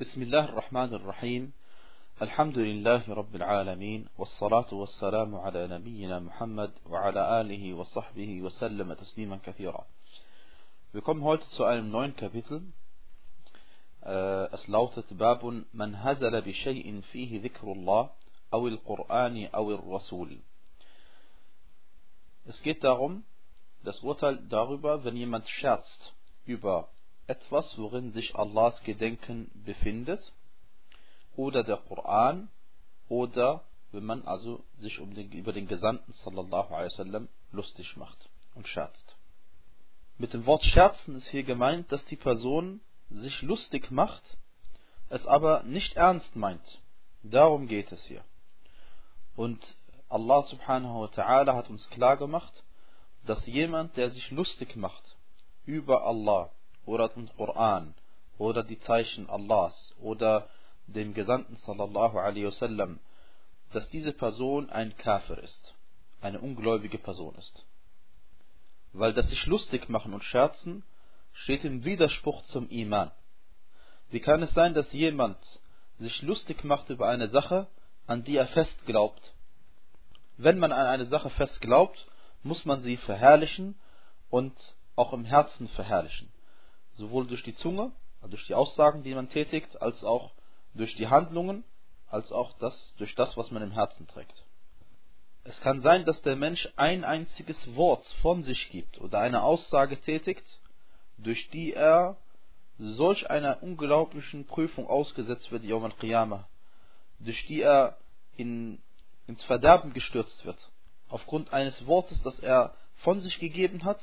بسم الله الرحمن الرحيم الحمد لله رب العالمين والصلاة والسلام على نبينا محمد وعلى آله وصحبه وسلم تسليما كثيرا heute zu einem neuen Kapitel. Es lautet باب من هزل بشيء فيه ذكر الله أو القرآن أو الرسول. Es geht darum, das Urteil darüber, wenn jemand scherzt über etwas, worin sich Allahs Gedenken befindet, oder der Koran, oder wenn man also sich um den, über den Gesandten sallallahu alaihi wasallam lustig macht und scherzt. Mit dem Wort scherzen ist hier gemeint, dass die Person sich lustig macht, es aber nicht ernst meint. Darum geht es hier. Und Allah subhanahu wa ta'ala hat uns klar gemacht, dass jemand, der sich lustig macht über Allah oder den Koran oder die Zeichen Allahs oder den Gesandten sallallahu alaihi wasallam, dass diese Person ein Kafir ist, eine ungläubige Person ist. Weil das sich lustig machen und scherzen steht im Widerspruch zum Iman. Wie kann es sein, dass jemand sich lustig macht über eine Sache, an die er fest glaubt? Wenn man an eine Sache fest glaubt, muss man sie verherrlichen und auch im Herzen verherrlichen. Sowohl durch die Zunge, also durch die Aussagen, die man tätigt, als auch durch die Handlungen, als auch das, durch das, was man im Herzen trägt. Es kann sein, dass der Mensch ein einziges Wort von sich gibt oder eine Aussage tätigt, durch die er solch einer unglaublichen Prüfung ausgesetzt wird, Yawm al-Qiyamah, durch die er in, ins Verderben gestürzt wird aufgrund eines Wortes, das er von sich gegeben hat,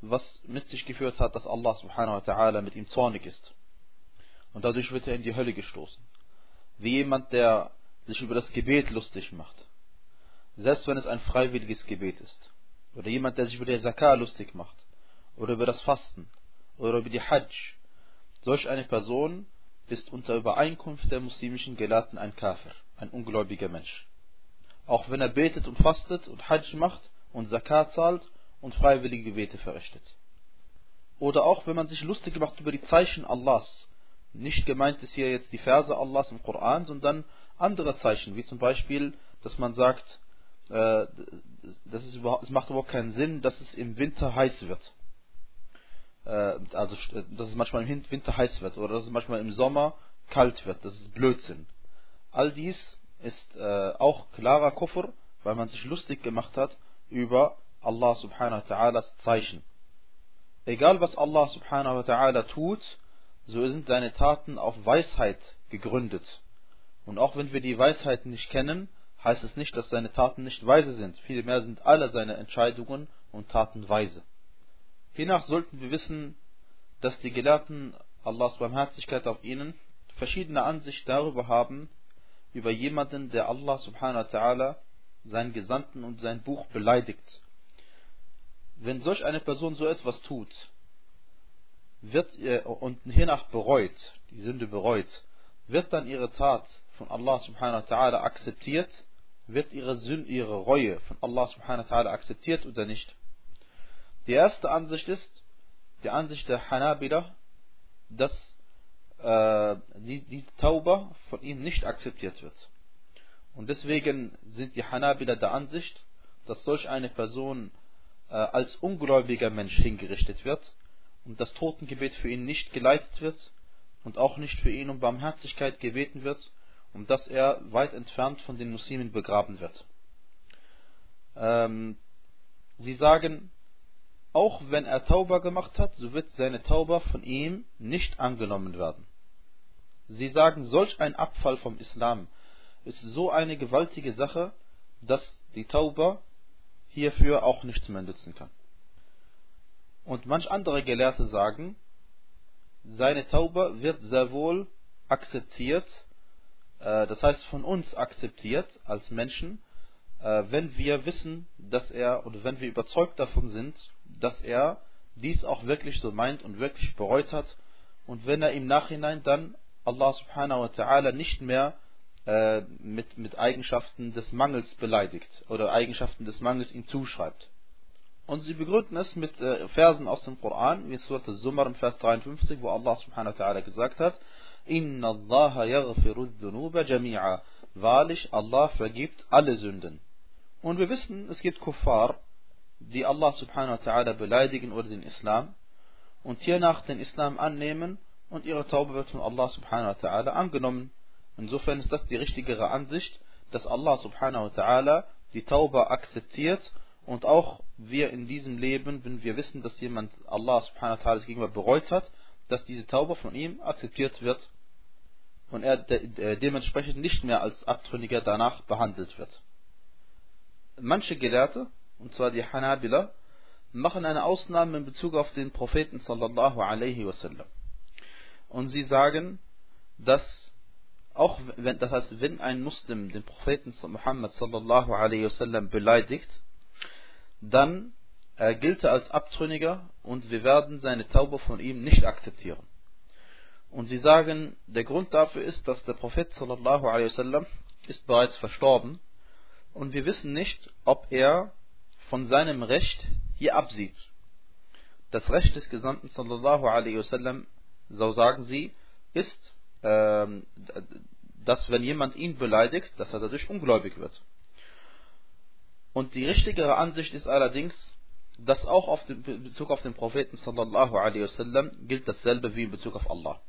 was mit sich geführt hat, dass Allah subhanahu wa ta'ala mit ihm zornig ist. Und dadurch wird er in die Hölle gestoßen. Wie jemand, der sich über das Gebet lustig macht. Selbst wenn es ein freiwilliges Gebet ist. Oder jemand, der sich über die Zakah lustig macht. Oder über das Fasten. Oder über die Hajj. Solch eine Person ist unter Übereinkunft der muslimischen Gelehrten ein Kafir, ein ungläubiger Mensch auch wenn er betet und fastet und Hajj macht und Zakat zahlt und freiwillige Gebete verrichtet. Oder auch wenn man sich lustig macht über die Zeichen Allahs. Nicht gemeint ist hier jetzt die Verse Allahs im Koran, sondern andere Zeichen, wie zum Beispiel, dass man sagt, äh, das ist überhaupt, es macht überhaupt keinen Sinn, dass es im Winter heiß wird. Äh, also, dass es manchmal im Winter heiß wird oder dass es manchmal im Sommer kalt wird. Das ist Blödsinn. All dies ist äh, auch klarer Kufr, weil man sich lustig gemacht hat über Allah subhanahu wa ta'alas Zeichen. Egal was Allah subhanahu wa ta'ala tut, so sind seine Taten auf Weisheit gegründet. Und auch wenn wir die Weisheit nicht kennen, heißt es nicht, dass seine Taten nicht weise sind. Vielmehr sind alle seine Entscheidungen und Taten weise. Hiernach sollten wir wissen, dass die Gelehrten Allahs Barmherzigkeit auf ihnen verschiedene Ansicht darüber haben, über jemanden, der Allah subhanahu wa ta'ala, seinen Gesandten und sein Buch beleidigt. Wenn solch eine Person so etwas tut, wird ihr und hiernach bereut, die Sünde bereut, wird dann ihre Tat von Allah subhanahu wa ta'ala akzeptiert, wird ihre Sünde, ihre Reue von Allah subhanahu wa ta'ala akzeptiert oder nicht? Die erste Ansicht ist, die Ansicht der Hanabila, dass äh, die, diese Tauba von ihm nicht akzeptiert wird. Und deswegen sind die Hanabila der Ansicht, dass solch eine Person als ungläubiger Mensch hingerichtet wird und das Totengebet für ihn nicht geleitet wird und auch nicht für ihn um Barmherzigkeit gebeten wird und dass er weit entfernt von den Muslimen begraben wird. Ähm, sie sagen, auch wenn er Tauba gemacht hat, so wird seine Tauba von ihm nicht angenommen werden. Sie sagen, solch ein Abfall vom Islam ist so eine gewaltige Sache, dass die Tauba hierfür auch nichts mehr nützen kann. Und manch andere Gelehrte sagen, seine Tauba wird sehr wohl akzeptiert, äh, das heißt von uns akzeptiert als Menschen, äh, wenn wir wissen, dass er oder wenn wir überzeugt davon sind, dass er dies auch wirklich so meint und wirklich bereut hat und wenn er im Nachhinein dann Allah subhanahu wa ta'ala nicht mehr mit, mit Eigenschaften des Mangels beleidigt oder Eigenschaften des Mangels ihm zuschreibt. Und sie begründen es mit äh, Versen aus dem Koran, wie Surat al-Zumar im Vers 53, wo Allah subhanahu wa ta'ala gesagt hat, Inna Allah yaghfiru dhunuba jami'a. Wahrlich, Allah vergibt alle Sünden. Und wir wissen, es gibt Kuffar, die Allah subhanahu wa ta'ala beleidigen oder den Islam und hiernach den Islam annehmen und ihre Taube wird von Allah subhanahu wa ta'ala angenommen. Insofern ist das die richtigere Ansicht, dass Allah subhanahu wa ta'ala die Taube akzeptiert und auch wir in diesem Leben, wenn wir wissen, dass jemand Allah subhanahu wa ta'ala gegenüber bereut hat, dass diese Taube von ihm akzeptiert wird und er de dementsprechend nicht mehr als Abtrünniger danach behandelt wird. Manche Gelehrte, und zwar die Hanabila, machen eine Ausnahme in Bezug auf den Propheten sallallahu alaihi wasallam. Und sie sagen, dass auch wenn, das heißt, wenn ein Muslim den Propheten Muhammad sallallahu alaihi wasallam beleidigt, dann äh, gilt er als Abtrünniger und wir werden seine Taube von ihm nicht akzeptieren. Und sie sagen, der Grund dafür ist, dass der Prophet sallallahu alaihi wasallam ist bereits verstorben und wir wissen nicht, ob er von seinem Recht hier absieht. Das Recht des Gesandten sallallahu alaihi wasallam, so sagen sie, ist, dass wenn jemand ihn beleidigt, dass er dadurch ungläubig wird. Und die richtigere Ansicht ist allerdings, dass auch auf den, in Bezug auf den Propheten sallallahu alaihi wasallam gilt dasselbe wie in Bezug auf Allah.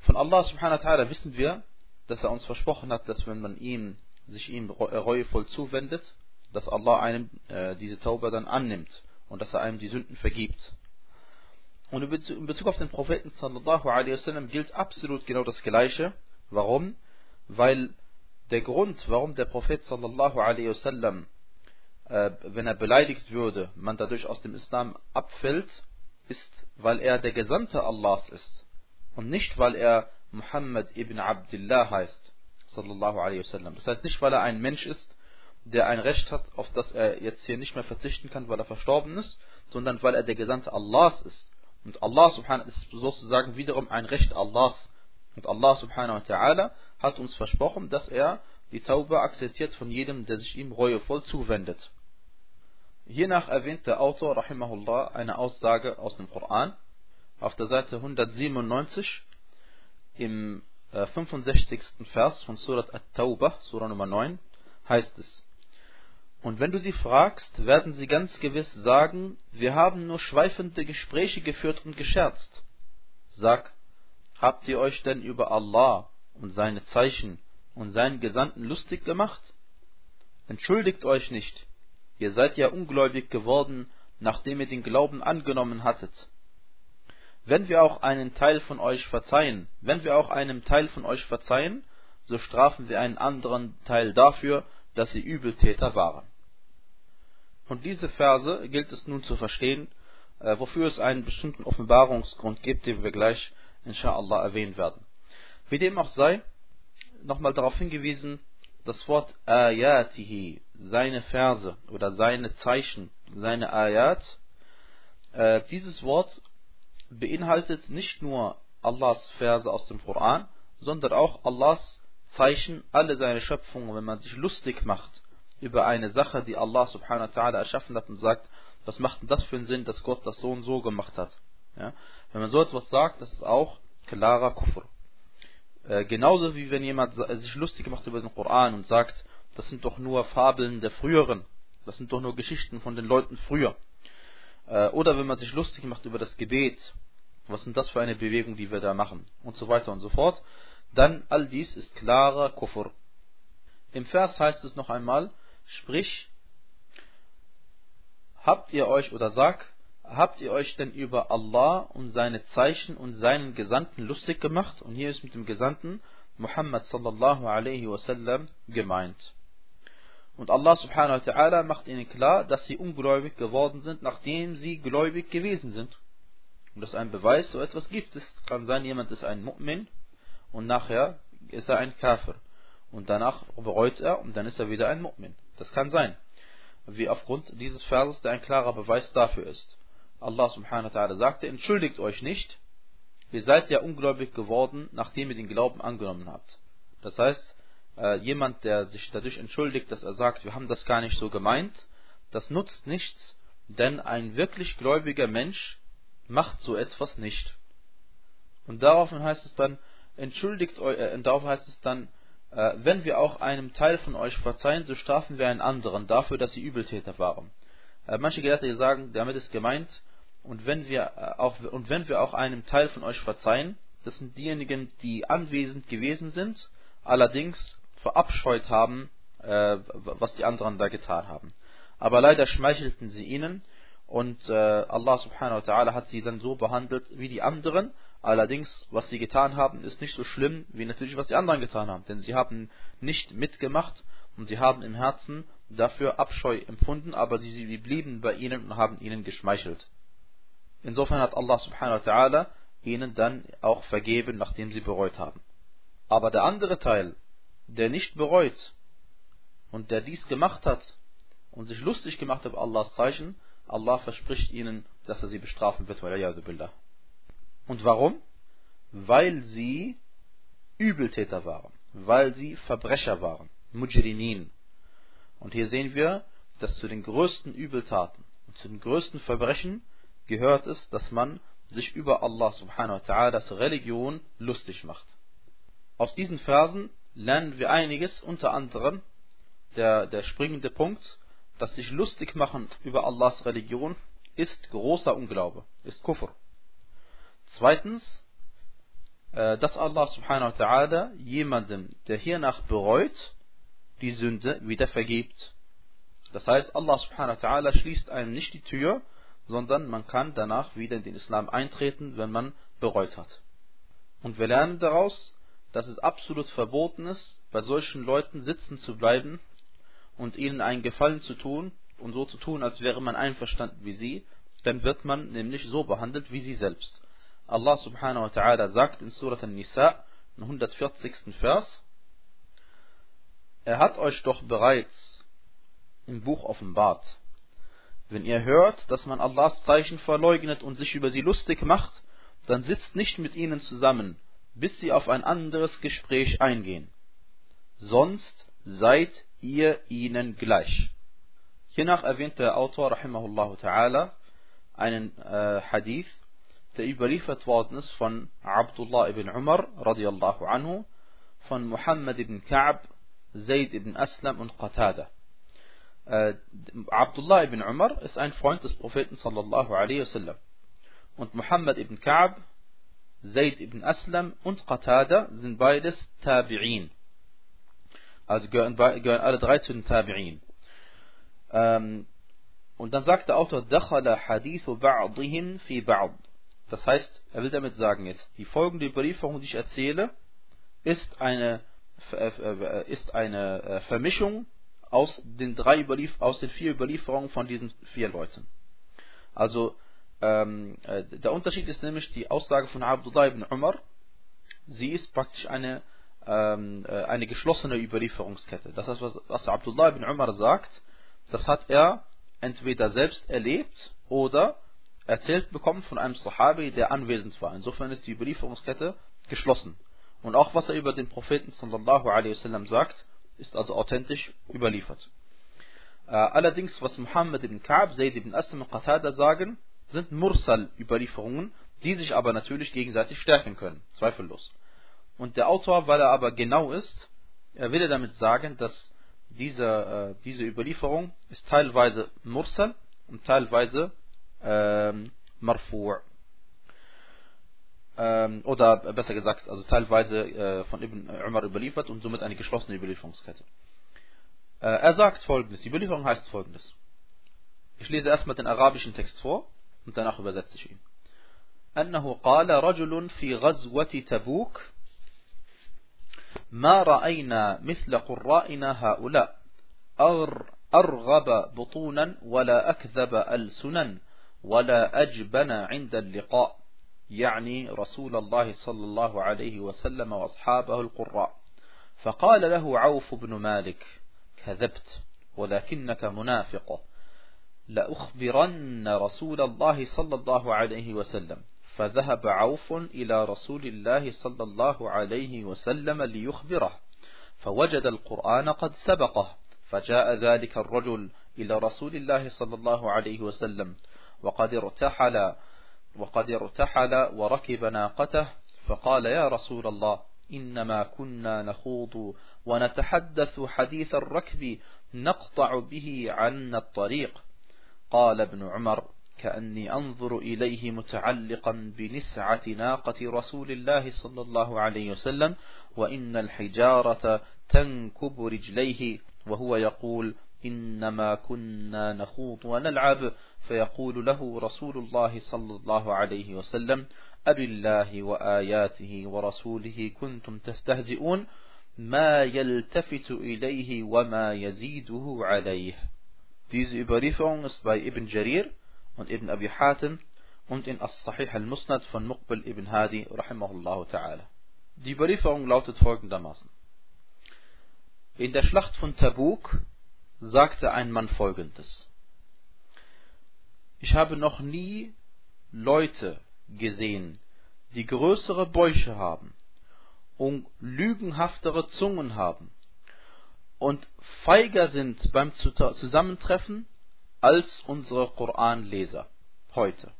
Von Allah subhanahu wa ta'ala wissen wir, dass er uns versprochen hat, dass wenn man ihm, sich ihm reuevoll zuwendet, dass Allah einem äh, diese Taube dann annimmt und dass er einem die Sünden vergibt. Und in Bezug auf den Propheten sallallahu alaihi wasallam gilt absolut genau das Gleiche. Warum? Weil der Grund, warum der Prophet sallallahu alaihi wasallam, äh, wenn er beleidigt würde, man dadurch aus dem Islam abfällt, ist, weil er der Gesandte Allahs ist und nicht, weil er Muhammad ibn Abdullah heißt, sallallahu alaihi wasallam. Das heißt nicht, weil er ein Mensch ist, der ein Recht hat, auf das er jetzt hier nicht mehr verzichten kann, weil er verstorben ist, sondern weil er der Gesandte Allahs ist. Und Allah subhanahu ist sozusagen wiederum ein Recht Allahs. Und Allah subhanahu wa ta'ala hat uns versprochen, dass er die Taube akzeptiert von jedem, der sich ihm reuevoll zuwendet. Hiernach erwähnt der Autor, rahimahullah, eine Aussage aus dem Koran. Auf der Seite 197 im 65. Äh, Vers von Surat At-Tawbah, Surah Nummer 9, heißt es, und wenn du sie fragst, werden sie ganz gewiss sagen, wir haben nur schweifende Gespräche geführt und gescherzt. Sag, habt ihr euch denn über Allah und seine Zeichen und seinen Gesandten lustig gemacht? Entschuldigt euch nicht, ihr seid ja ungläubig geworden, nachdem ihr den Glauben angenommen hattet. Wenn wir auch einen Teil von euch verzeihen, wenn wir auch einem Teil von euch verzeihen, so strafen wir einen anderen Teil dafür, dass sie Übeltäter waren. Und diese Verse gilt es nun zu verstehen, äh, wofür es einen bestimmten Offenbarungsgrund gibt, den wir gleich inshallah erwähnen werden. Wie dem auch sei, nochmal darauf hingewiesen, das Wort ayatihi, seine Verse oder seine Zeichen, seine Ayat, äh, dieses Wort beinhaltet nicht nur Allahs Verse aus dem Koran, sondern auch Allahs Zeichen, alle seine Schöpfungen, wenn man sich lustig macht über eine Sache, die Allah subhanahu wa ta'ala erschaffen hat und sagt, was macht denn das für einen Sinn, dass Gott das so und so gemacht hat. Ja? Wenn man so etwas sagt, das ist auch klarer Kufr. Äh, genauso wie wenn jemand sich lustig macht über den Koran und sagt, das sind doch nur Fabeln der früheren, das sind doch nur Geschichten von den Leuten früher. Äh, oder wenn man sich lustig macht über das Gebet, was sind das für eine Bewegung, die wir da machen und so weiter und so fort, dann all dies ist klarer Kufr. Im Vers heißt es noch einmal, Sprich, habt ihr euch oder sag, habt ihr euch denn über Allah und seine Zeichen und seinen Gesandten lustig gemacht? Und hier ist mit dem Gesandten Muhammad sallallahu alaihi wasallam gemeint. Und Allah subhanahu wa ta'ala macht ihnen klar, dass sie ungläubig geworden sind, nachdem sie gläubig gewesen sind. Und das ist ein Beweis, so etwas gibt es. Kann sein, jemand ist ein Mu'min und nachher ist er ein Kafir. Und danach bereut er und dann ist er wieder ein Mu'min. Das kann sein. Wie aufgrund dieses Verses, der ein klarer Beweis dafür ist. Allah subhanahu wa ta'ala sagte, entschuldigt euch nicht, ihr seid ja ungläubig geworden, nachdem ihr den Glauben angenommen habt. Das heißt, äh, jemand, der sich dadurch entschuldigt, dass er sagt, wir haben das gar nicht so gemeint, das nutzt nichts, denn ein wirklich gläubiger Mensch macht so etwas nicht. Und daraufhin heißt es dann, entschuldigt euch, äh, darauf heißt es dann, wenn wir auch einem Teil von euch verzeihen, so strafen wir einen anderen dafür, dass sie Übeltäter waren. Äh, manche Gelehrte sagen, damit ist gemeint, und wenn wir äh, auch, und wenn wir auch einem Teil von euch verzeihen, das sind diejenigen, die anwesend gewesen sind, allerdings verabscheut haben, äh, was die anderen da getan haben. Aber leider schmeichelten sie ihnen und äh, Allah subhanahu wa ta'ala hat sie dann so behandelt wie die anderen. Allerdings, was sie getan haben, ist nicht so schlimm wie natürlich, was die anderen getan haben. Denn sie haben nicht mitgemacht und sie haben im Herzen dafür Abscheu empfunden, aber sie, sie blieben bei ihnen und haben ihnen geschmeichelt. Insofern hat Allah subhanahu wa ta'ala ihnen dann auch vergeben, nachdem sie bereut haben. Aber der andere Teil, der nicht bereut und der dies gemacht hat und sich lustig gemacht hat über Allahs Zeichen, Allah verspricht ihnen, dass er sie bestrafen wird. Und warum? Weil sie Übeltäter waren, weil sie Verbrecher waren, Mujrimin. Und hier sehen wir, dass zu den größten Übeltaten und zu den größten Verbrechen gehört es, dass man sich über Allah subhanahu wa ta'ala, das Religion, lustig macht. Aus diesen Versen lernen wir einiges, unter anderem der, der springende Punkt, dass sich lustig machen über Allahs Religion ist großer Unglaube, ist Kufr. Zweitens, äh, dass Allah subhanahu wa ta'ala jemandem, der hiernach bereut, die Sünde wieder vergibt. Das heißt, Allah subhanahu wa ta'ala schließt einem nicht die Tür, sondern man kann danach wieder in den Islam eintreten, wenn man bereut hat. Und wir lernen daraus, dass es absolut verboten ist, bei solchen Leuten sitzen zu bleiben und ihnen einen Gefallen zu tun und so zu tun, als wäre man einverstanden wie sie, dann wird man nämlich so behandelt wie sie selbst. Allah subhanahu wa ta'ala sagt in Surat An-Nisa, im 140. Vers, er hat euch doch bereits im Buch offenbart. Wenn ihr hört, dass man Allahs Zeichen verleugnet und sich über sie lustig macht, dann sitzt nicht mit ihnen zusammen, bis sie auf ein anderes Gespräch eingehen. Sonst seid ihr ihnen gleich. Hiernach erwähnt der Autor rahimahullah ta'ala einen äh, Hadith, der überliefert worden ist von Abdullah ibn Umar radiallahu anhu, von Muhammad ibn Ka'b, Zayd ibn Aslam und Qatada. Äh, Abdullah ibn Umar ist ein Freund des Propheten sallallahu alaihi wasallam. Und Muhammad ibn Ka'b, Zayd ibn Aslam und Qatada sind beides Tabi'in. Also gehören, gehören alle drei zu den Tabi'in. Ähm, und dann sagt der Autor, Dakhala hadithu ba'dihim fi ba'd. Das heißt, er will damit sagen jetzt, die folgende Überlieferung, die ich erzähle, ist eine, äh, äh, ist eine äh, Vermischung aus den drei Überlief aus den vier Überlieferungen von diesen vier Leuten. Also ähm, der Unterschied ist nämlich die Aussage von Abdullah ibn Umar. Sie ist praktisch eine ähm, äh, eine geschlossene Überlieferungskette. Das heißt, was, was Abdullah ibn Umar sagt, das hat er entweder selbst erlebt oder erzählt bekommen von einem Sahabi, der anwesend war. Insofern ist die Überlieferungskette geschlossen. Und auch was er über den Propheten sallallahu alaihi wasallam sagt, ist also authentisch überliefert. Äh, allerdings, was Muhammad ibn Ka'b, Zayd ibn Aslam und Qatada sagen, sind Mursal-Überlieferungen, die sich aber natürlich gegenseitig stärken können, zweifellos. Und der Autor, weil er aber genau ist, er will damit sagen, dass diese, äh, diese Überlieferung ist teilweise Mursal und teilweise Marfu' ähm, oder besser gesagt, also teilweise äh, von Ibn Umar überliefert und somit eine geschlossene Überlieferungskette. Äh, er sagt folgendes, die Überlieferung heißt folgendes. Ich lese erstmal den arabischen Text vor und danach übersetze ich ihn. أنه قال رجل في غزوة تبوك ما رأينا مثل قرائنا هؤلاء أرغب بطونا ولا أكذب ألسنا ولا أجبن عند اللقاء يعني رسول الله صلى الله عليه وسلم وأصحابه القراء. فقال له عوف بن مالك كذبت ولكنك منافق لأخبرن رسول الله صلى الله عليه وسلم. فذهب عوف إلى رسول الله صلى الله عليه وسلم ليخبره فوجد القرآن قد سبقه فجاء ذلك الرجل إلى رسول الله صلى الله عليه وسلم وقد ارتحل وقد ارتحل وركب ناقته فقال يا رسول الله إنما كنا نخوض ونتحدث حديث الركب نقطع به عنا الطريق. قال ابن عمر كأني أنظر إليه متعلقا بنسعة ناقة رسول الله صلى الله عليه وسلم وإن الحجارة تنكب رجليه وهو يقول إنما كنا نخوض ونلعب فيقول له رسول الله صلى الله عليه وسلم أب الله وآياته ورسوله كنتم تستهزئون ما يلتفت إليه وما يزيده عليه Diese Überlieferung ist bei Ibn Jarir und Ibn Abi Hatim und in As-Sahih al-Musnad von Muqbil ibn Hadi rahimahullah ta'ala. Die Überlieferung lautet folgendermaßen. In der Schlacht von Tabuk sagte ein Mann folgendes. Ich habe noch nie Leute gesehen, die größere Bäuche haben und lügenhaftere Zungen haben und feiger sind beim Zusammentreffen als unsere Koranleser heute.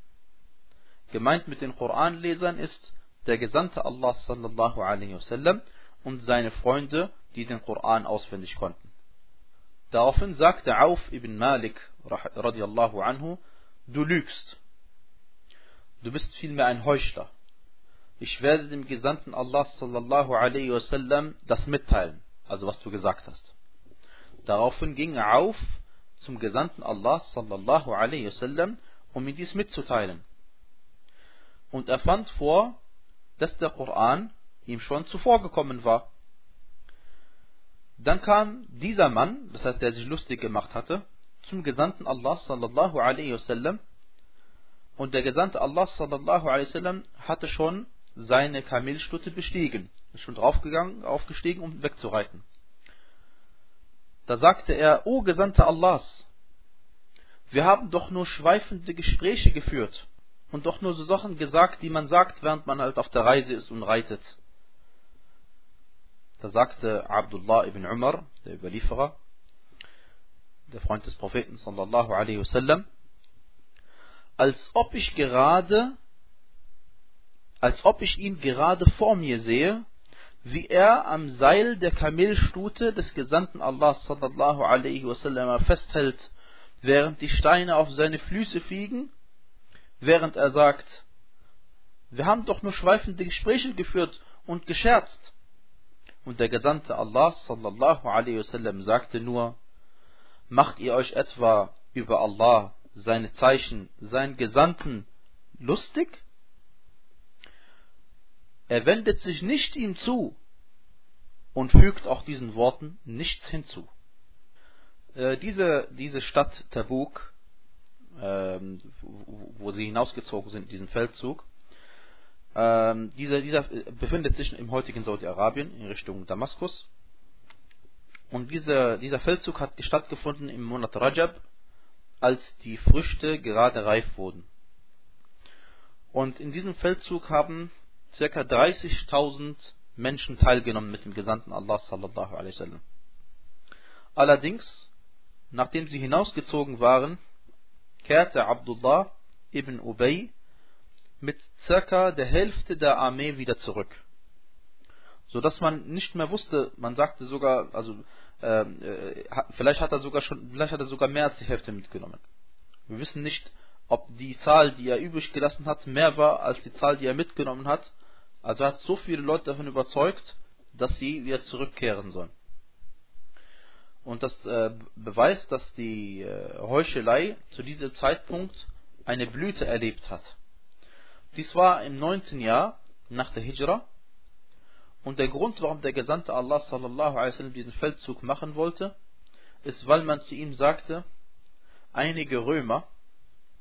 Gemeint mit den Koranlesern ist der Gesandte Allah sallallahu alaihi wasallam und seine Freunde, die den Koran auswendig konnten. Daraufhin sagte Auf ibn Malik radiallahu anhu, du lügst. Du bist vielmehr ein Heuchler. Ich werde dem Gesandten Allah sallallahu alaihi wasallam das mitteilen, also was du gesagt hast. Daraufhin ging er auf zum Gesandten Allah sallallahu alaihi wasallam, um ihm dies mitzuteilen. Und er fand vor, dass der Koran ihm schon zuvor gekommen war. Dann kam dieser Mann, das heißt, der sich lustig gemacht hatte, zum Gesandten Allah sallallahu alaihi wasallam und der Gesandte Allah sallallahu alaihi wasallam hatte schon seine Kamelstute bestiegen, ist schon draufgegangen, aufgestiegen, um wegzureiten. Da sagte er, O Gesandter Allahs, wir haben doch nur schweifende Gespräche geführt und doch nur so Sachen gesagt, die man sagt, während man halt auf der Reise ist und reitet. Da sagte Abdullah ibn Umar, der Überlieferer, der Freund des Propheten sallallahu alaihi wasallam, als ob ich gerade, als ob ich ihn gerade vor mir sehe, wie er am Seil der Kamelstute des Gesandten Allah sallallahu alaihi wasallam festhält, während die Steine auf seine Füße fliegen, während er sagt, wir haben doch nur schweifende Gespräche geführt und gescherzt. Und der Gesandte Allah sallallahu alaihi wasallam sagte nur, macht ihr euch etwa über Allah, seine Zeichen, seinen Gesandten lustig? Er wendet sich nicht ihm zu und fügt auch diesen Worten nichts hinzu. Äh, diese, diese Stadt Tabuk, äh, wo, sie hinausgezogen sind, diesen Feldzug, äh, dieser, dieser befindet sich im heutigen Saudi-Arabien in Richtung Damaskus. Und dieser, dieser Feldzug hat stattgefunden im Monat Rajab, als die Früchte gerade reif wurden. Und in diesem Feldzug haben ca. 30.000 Menschen teilgenommen mit dem Gesandten Allah sallallahu alaihi wasallam. Allerdings, nachdem sie hinausgezogen waren, kehrte Abdullah ibn Ubay mit ca. der Hälfte der Armee wieder zurück. So dass man nicht mehr wusste, man sagte sogar, also ähm, äh, vielleicht hat er sogar schon, vielleicht hat er sogar mehr als die Hälfte mitgenommen. Wir wissen nicht, ob die Zahl, die er übrig gelassen hat, mehr war als die Zahl, die er mitgenommen hat also hat so viele Leute davon überzeugt, dass sie wieder zurückkehren sollen. Und das äh, beweist, dass die äh, Heuchelei zu diesem Zeitpunkt eine Blüte erlebt hat. Dies war im neunten Jahr nach der Hijra. Und der Grund, warum der Gesandte Allah sallallahu alaihi wasallam diesen Feldzug machen wollte, ist, weil man zu ihm sagte, einige Römer,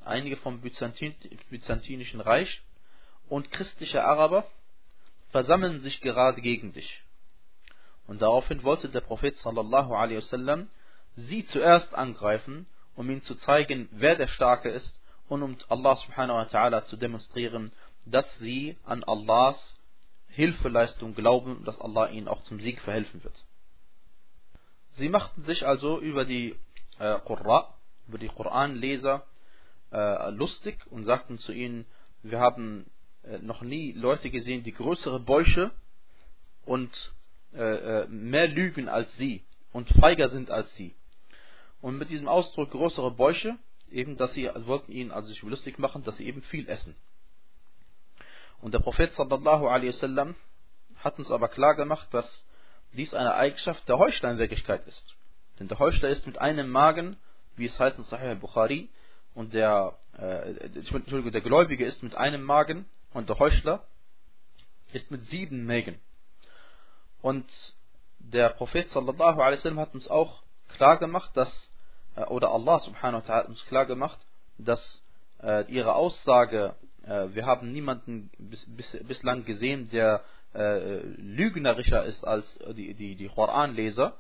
einige vom Byzantin, byzantinischen Reich und christliche Araber versammeln sich gerade gegen dich. Und daraufhin wollte der Prophet sallallahu alaihi wasallam sie zuerst angreifen, um ihnen zu zeigen, wer der Starke ist und um Allah subhanahu wa ta'ala zu demonstrieren, dass sie an Allahs Hilfeleistung glauben dass Allah ihnen auch zum Sieg verhelfen wird. Sie machten sich also über die äh, Qurra, über die Koranleser äh, lustig und sagten zu ihnen, wir haben äh, noch nie Leute gesehen, die größere Bäuche und äh, äh, mehr lügen als sie und feiger sind als sie. Und mit diesem Ausdruck größere Bäuche, eben, dass sie wollten ihnen also sich lustig machen, dass sie eben viel essen. Und der Prophet sallallahu alaihi wasallam hat uns aber klar gemacht, dass dies eine Eigenschaft der Heuchler in Wirklichkeit ist. Denn der Heuchler ist mit einem Magen, wie es heißt in Sahih al-Bukhari, und der, äh, Entschuldigung, der Gläubige ist mit einem Magen und der Heuchler ist mit sieben Mägen. Und der Prophet sallallahu alaihi wasallam hat uns auch klar gemacht, dass, oder Allah subhanahu wa ta'ala uns klar gemacht, dass äh, ihre Aussage, äh, wir haben niemanden bis, bis, bislang gesehen, der äh, lügnerischer ist als die, die, die Koranleser,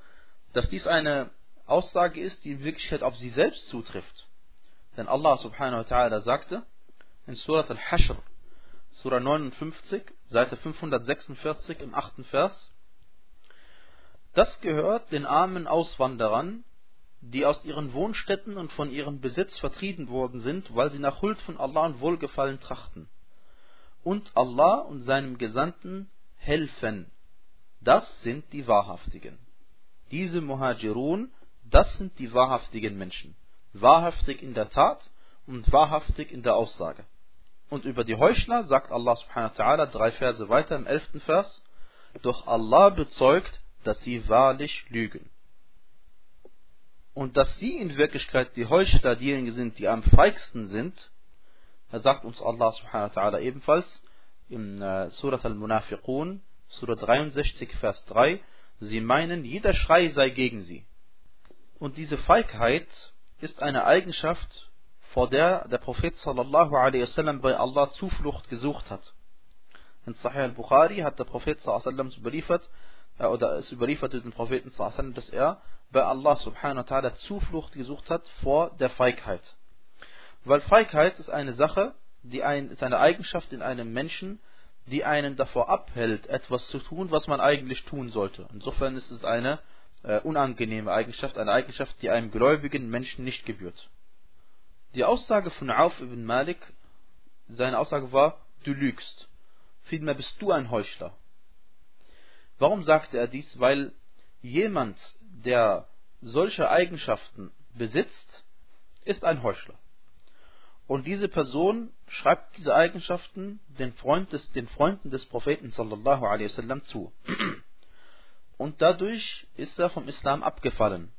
dass dies eine Aussage ist, die in Wirklichkeit auf sie selbst zutrifft. Denn Allah subhanahu wa ta'ala sagte in Surat al-Hashr, Surah 59, Seite 546 im achten Vers, das gehört den armen Auswanderern, die aus ihren Wohnstätten und von ihrem Besitz vertrieben worden sind, weil sie nach Huld von Allah und Wohlgefallen trachten. Und Allah und seinem Gesandten helfen. Das sind die Wahrhaftigen. Diese Muhajirun, das sind die wahrhaftigen Menschen. Wahrhaftig in der Tat und wahrhaftig in der Aussage. Und über die Heuchler sagt Allah subhanahu wa ta'ala drei Verse weiter im elften Vers, doch Allah bezeugt, dass sie wahrlich lügen. Und dass sie in Wirklichkeit die Heuchler diejenigen sind, die am feigsten sind, da sagt uns Allah subhanahu wa ta'ala ebenfalls in äh, Surat al-Munafiqun, Surah 63, Vers 3, sie meinen, jeder Schrei sei gegen sie. Und diese Feigheit ist eine Eigenschaft, vor der der Prophet sallallahu alaihi wasallam bei Allah Zuflucht gesucht hat. In Sahih al-Bukhari hat der Prophet sallallahu alaihi wasallam überliefert, oder es überlieferte den Propheten dass er bei Allah subhanahu wa ta'ala Zuflucht gesucht hat vor der Feigheit. Weil Feigheit ist eine Sache, die ein, ist eine Eigenschaft in einem Menschen, die einen davor abhält, etwas zu tun, was man eigentlich tun sollte. Insofern ist es eine äh, unangenehme Eigenschaft, eine Eigenschaft, die einem gläubigen Menschen nicht gebührt. Die Aussage von Auf ibn Malik, seine Aussage war, du lügst. Vielmehr bist du ein Heuchler. Warum sagte er dies? Weil jemand, der solche Eigenschaften besitzt, ist ein Heuchler. Und diese Person schreibt diese Eigenschaften den, Freund des, den Freunden des Propheten sallallahu wasallam zu. Und dadurch ist er vom Islam abgefallen.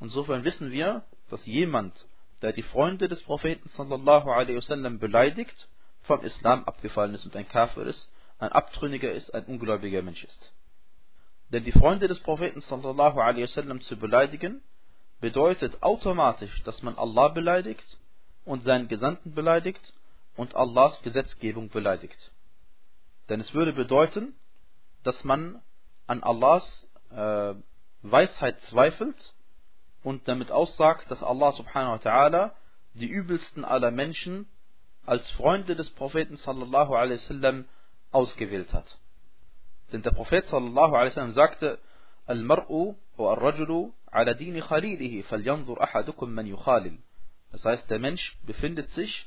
Insofern wissen wir, dass jemand, der die Freunde des Propheten sallallahu wasallam beleidigt, vom Islam abgefallen ist und ein Kafir ist, ein Abtrünniger ist, ein ungläubiger Mensch ist. Denn die Freunde des Propheten sallallahu alaihi wasallam zu beleidigen, bedeutet automatisch, dass man Allah beleidigt und seinen Gesandten beleidigt und Allahs Gesetzgebung beleidigt. Denn es würde bedeuten, dass man an Allahs äh, Weisheit zweifelt und damit aussagt, dass Allah subhanahu wa ta'ala die übelsten aller Menschen als Freunde des Propheten sallallahu alaihi wasallam ausgewählt hat. Denn der Prophet sallallahu alaihi sagte, Al-Mar'u wa al-Rajulu ala dini khalilihi, falyanzur ahadukum man yukhalil. Das heißt, der Mensch befindet sich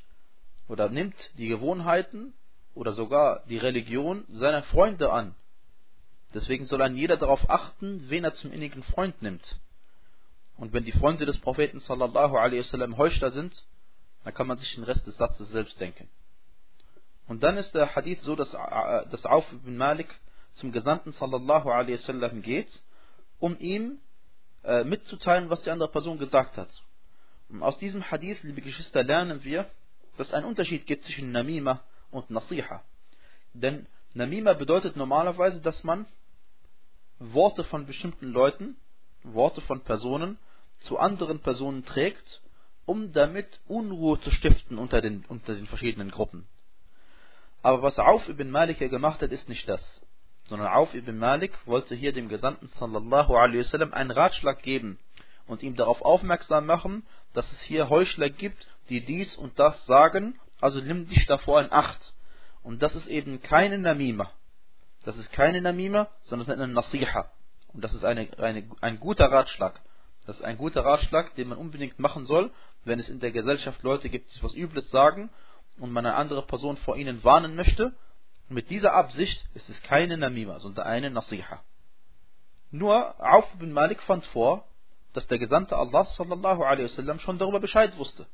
oder nimmt die Gewohnheiten oder sogar die Religion seiner Freunde an. Deswegen soll ein jeder darauf achten, wen er zum innigen Freund nimmt. Und wenn die Freunde des Propheten sallallahu alaihi wasallam Heuchler sind, dann kann man sich den Rest des Satzes selbst denken. Und dann ist der Hadith so, dass, äh, dass Auf ibn Malik zum Gesandten sallallahu alaihi wasallam geht, um ihm äh, mitzuteilen, was die andere Person gesagt hat. Und aus diesem Hadith, liebe Geschwister, lernen wir, dass es einen Unterschied gibt zwischen Namima und Nasiha. Denn Namima bedeutet normalerweise, dass man Worte von bestimmten Leuten, Worte von Personen zu anderen Personen trägt, um damit Unruhe zu stiften unter den, unter den verschiedenen Gruppen. Aber was Auf ibn Malik gemacht hat, ist nicht das sondern Auf ibn Malik wollte hier dem Gesandten sallallahu alaihi wasallam einen Ratschlag geben und ihm darauf aufmerksam machen, dass es hier Heuchler gibt, die dies und das sagen, also nimm dich davor in Acht. Und das ist eben keine Namima. Das ist keine Namima, sondern eine Nasiha. Und das ist eine, eine, ein guter Ratschlag. Das ist ein guter Ratschlag, den man unbedingt machen soll, wenn es in der Gesellschaft Leute gibt, die was Übles sagen und man eine andere Person vor ihnen warnen möchte. Mit dieser Absicht ist es keine Namima, sondern eine Nasiha. Nur Auf bin Malik fand vor, dass der Gesandte Allah sallallahu wasallam schon darüber Bescheid wusste,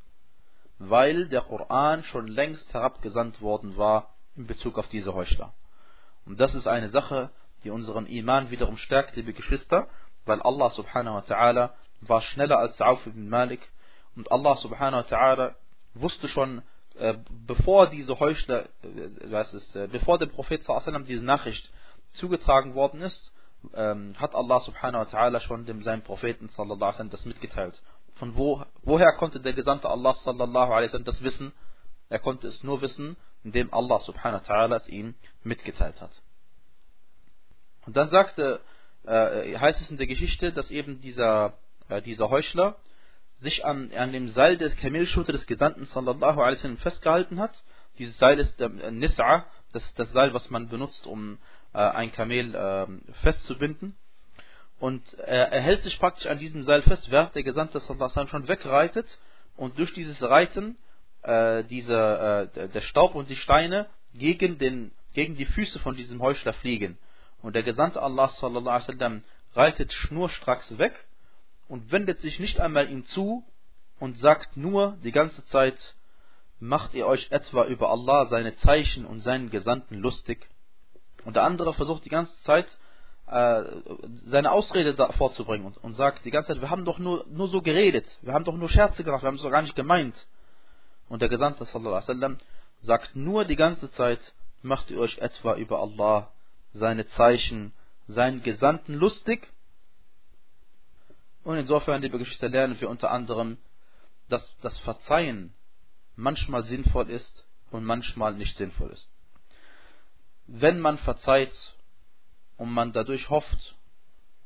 weil der Koran schon längst herabgesandt worden war in Bezug auf diese Heuchler. Und das ist eine Sache, die unseren Iman wiederum stärkt, liebe Geschwister, weil Allah subhanahu wa ta'ala war schneller als Auf ibn Malik und Allah subhanahu wa ta'ala wusste schon, bevor diese Heuchler, äh, was ist, äh, bevor der Prophet sallallahu diese Nachricht zugetragen worden ist, ähm, hat Allah subhanahu wa ta'ala schon dem seinem Propheten sallallahu alaihi das mitgeteilt. Von wo, woher konnte der Gesandte Allah sallallahu alaihi das wissen? Er konnte es nur wissen, indem Allah subhanahu wa ta'ala es ihm mitgeteilt hat. Und dann sagte, äh, heißt es in der Geschichte, dass eben dieser, äh, dieser Heuchler sich an, an dem Seil der Kamelschutte des Gesandten sallallahu alaihi wasallam festgehalten hat. Dieses Seil ist äh, Nis'a, das ist das Seil, was man benutzt, um äh, ein Kamel äh, festzubinden. Und er, er hält sich praktisch an diesem Seil fest, während der Gesandte sallallahu alaihi wasallam schon wegreitet. Und durch dieses Reiten äh, diese, äh, der Staub und die Steine gegen, den, gegen die Füße von diesem Heuchler fliegen. Und der Gesandte Allah sallallahu alaihi wasallam reitet schnurstracks weg und wendet sich nicht einmal ihm zu und sagt nur die ganze Zeit, macht ihr euch etwa über Allah, seine Zeichen und seinen Gesandten lustig? Und der andere versucht die ganze Zeit, äh, seine Ausrede da vorzubringen und, sagt die ganze Zeit, wir haben doch nur, nur so geredet, wir haben doch nur Scherze gemacht, wir haben es doch gar nicht gemeint. Und der Gesandte wasallam sagt nur die ganze Zeit, macht ihr euch etwa über Allah, seine Zeichen, seinen Gesandten lustig? Und insofern, liebe Geschwister, lernen wir unter anderem, dass das Verzeihen manchmal sinnvoll ist und manchmal nicht sinnvoll ist. Wenn man verzeiht und man dadurch hofft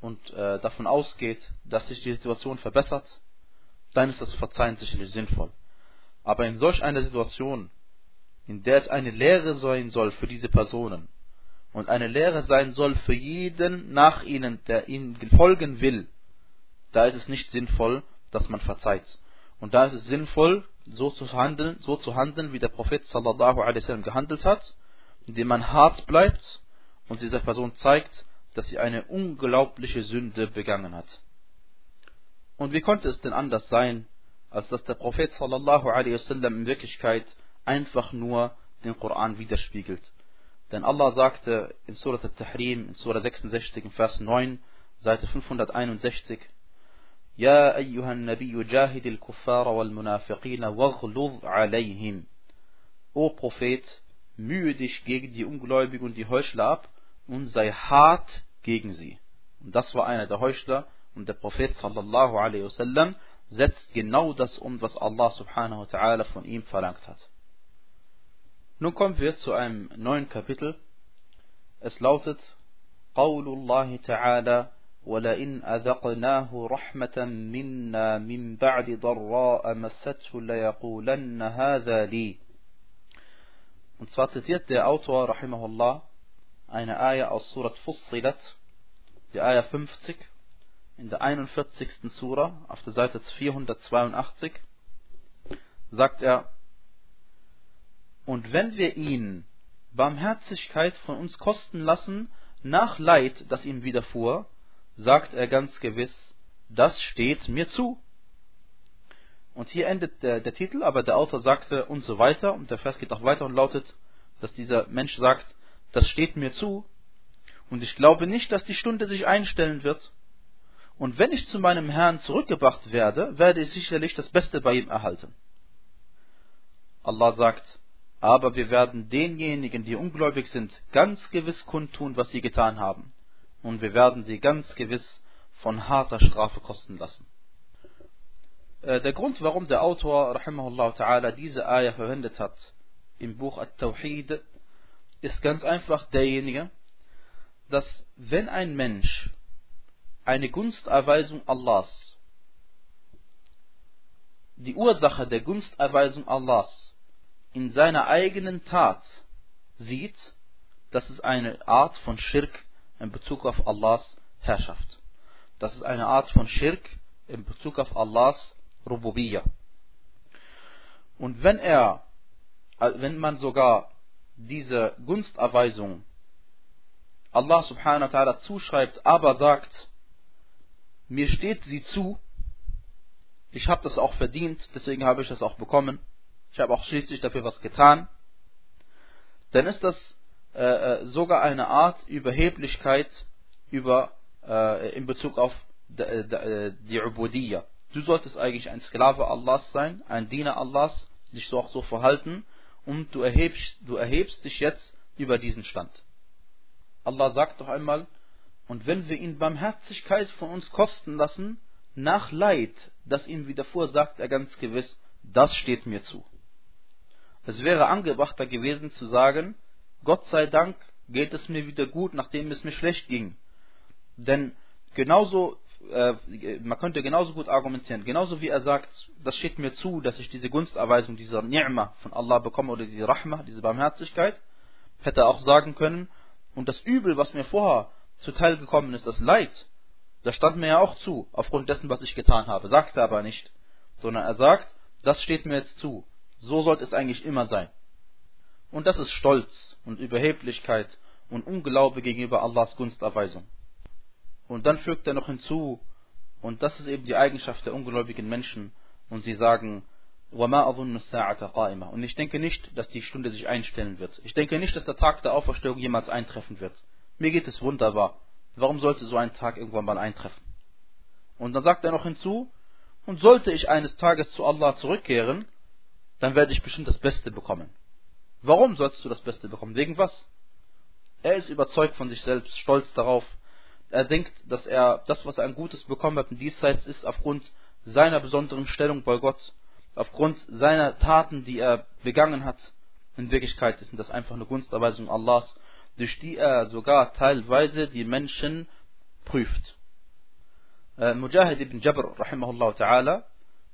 und äh, davon ausgeht, dass sich die Situation verbessert, dann ist das Verzeihen sicherlich sinnvoll. Aber in solch einer Situation, in der es eine Lehre sein soll für diese Personen und eine Lehre sein soll für jeden nach ihnen, der ihnen folgen will, da ist es nicht sinnvoll, dass man verzeiht. Und da ist es sinnvoll, so zu handeln, so zu handeln, wie der Prophet sallallahu alaihi wasallam gehandelt hat, indem man hart bleibt und dieser Person zeigt, dass sie eine unglaubliche Sünde begangen hat. Und wie konnte es denn anders sein, als dass der Prophet sallallahu alaihi wasallam in Wirklichkeit einfach nur den Koran widerspiegelt? Denn Allah sagte in Surah Al-Tahrim, in Surah 66, Vers 9, Seite 561, يا أيها النبي جاهد الكفار والمنافقين واغلظ عليهم O Prophet, mühe dich gegen die Ungläubigen und die Heuchler ab und sei hart gegen sie. Und das war einer der Heuchler und der Prophet sallallahu alaihi wasallam setzt genau das um, was Allah subhanahu wa ta'ala von ihm verlangt hat. Nun kommen wir zu einem neuen Kapitel. Es lautet قول الله تعالى ولئن أذقناه رحمة منا من بعد ضراء مسته ليقولن هذا لي Und zwar zitiert der Autor Rahimahullah eine Ayah aus Surat Fussilat, die Ayah 50, in der 41. Surah, auf der Seite 482, sagt er, Und wenn wir ihn Barmherzigkeit von uns kosten lassen, nach Leid, das ihm widerfuhr, sagt er ganz gewiss, das steht mir zu. Und hier endet der, der, Titel, aber der Autor sagte und so weiter, und der Vers geht auch weiter und lautet, dass dieser Mensch sagt, das steht mir zu, und ich glaube nicht, dass die Stunde sich einstellen wird. Und wenn ich zu meinem Herrn zurückgebracht werde, werde ich sicherlich das Beste bei ihm erhalten. Allah sagt, aber wir werden denjenigen, die ungläubig sind, ganz gewiss kundtun, was sie getan haben und wir werden sie ganz gewiss von harter Strafe kosten lassen. Äh, der Grund, warum der Autor rahimahullah ta'ala diese Ayah verwendet hat im Buch At-Tawhid, ist ganz einfach derjenige, dass wenn ein Mensch eine Gunsterweisung Allahs, die Ursache der Gunsterweisung Allahs in seiner eigenen Tat sieht, dass es eine Art von Schirk in Bezug auf Allahs Herrschaft. Dass es eine Art von Schirk in Bezug auf Allahs Rububiyya. Und wenn er, wenn man sogar diese Gunsterweisung Allah subhanahu wa ta'ala zuschreibt, aber sagt, mir steht sie zu, ich habe das auch verdient, deswegen habe ich das auch bekommen, ich habe auch schließlich dafür was getan, dann ist das äh, äh sogar eine Art Überheblichkeit über, äh, in Bezug auf äh, äh, die Ubudiyya. Du solltest eigentlich ein Sklave Allahs sein, ein Diener Allahs, dich so auch so verhalten und du erhebst, du erhebst dich jetzt über diesen Stand. Allah sagt doch einmal, und wenn wir ihn Barmherzigkeit von uns kosten lassen, nach Leid, das ihm widerfuhr, sagt er ganz gewiss, das steht mir zu. Es wäre angebrachter gewesen zu sagen, Gott sei Dank geht es mir wieder gut, nachdem es mir schlecht ging. Denn genauso, äh, man könnte genauso gut argumentieren, genauso wie er sagt, das steht mir zu, dass ich diese Gunsterweisung, dieser Ni'ma von Allah bekomme oder diese Rahma, diese Barmherzigkeit, hätte er auch sagen können, und das Übel, was mir vorher zuteil gekommen ist, das Leid, das stand mir ja auch zu, aufgrund dessen, was ich getan habe, sagt er aber nicht, sondern er sagt, das steht mir jetzt zu. So sollte es eigentlich immer sein. Und das ist Stolz und Überheblichkeit und Unglaube gegenüber Allahs Gunsterweisung. Und dann fügt er noch hinzu, und das ist eben die Eigenschaft der ungläubigen Menschen, und sie sagen, und ich denke nicht, dass die Stunde sich einstellen wird. Ich denke nicht, dass der Tag der Auferstehung jemals eintreffen wird. Mir geht es wunderbar. Warum sollte so ein Tag irgendwann mal eintreffen? Und dann sagt er noch hinzu, und sollte ich eines Tages zu Allah zurückkehren, dann werde ich bestimmt das Beste bekommen. Warum sollst du das Beste bekommen? Wegen was? Er ist überzeugt von sich selbst, stolz darauf. Er denkt, dass er das, was er an Gutes bekommen hat in diesseits, ist aufgrund seiner besonderen Stellung bei Gott, aufgrund seiner Taten, die er begangen hat. In Wirklichkeit sind das einfach eine Gunsterweisung Allahs, durch die er sogar teilweise die Menschen prüft. Äh, Mujahid ibn Jabr, rahimahullah ta'ala,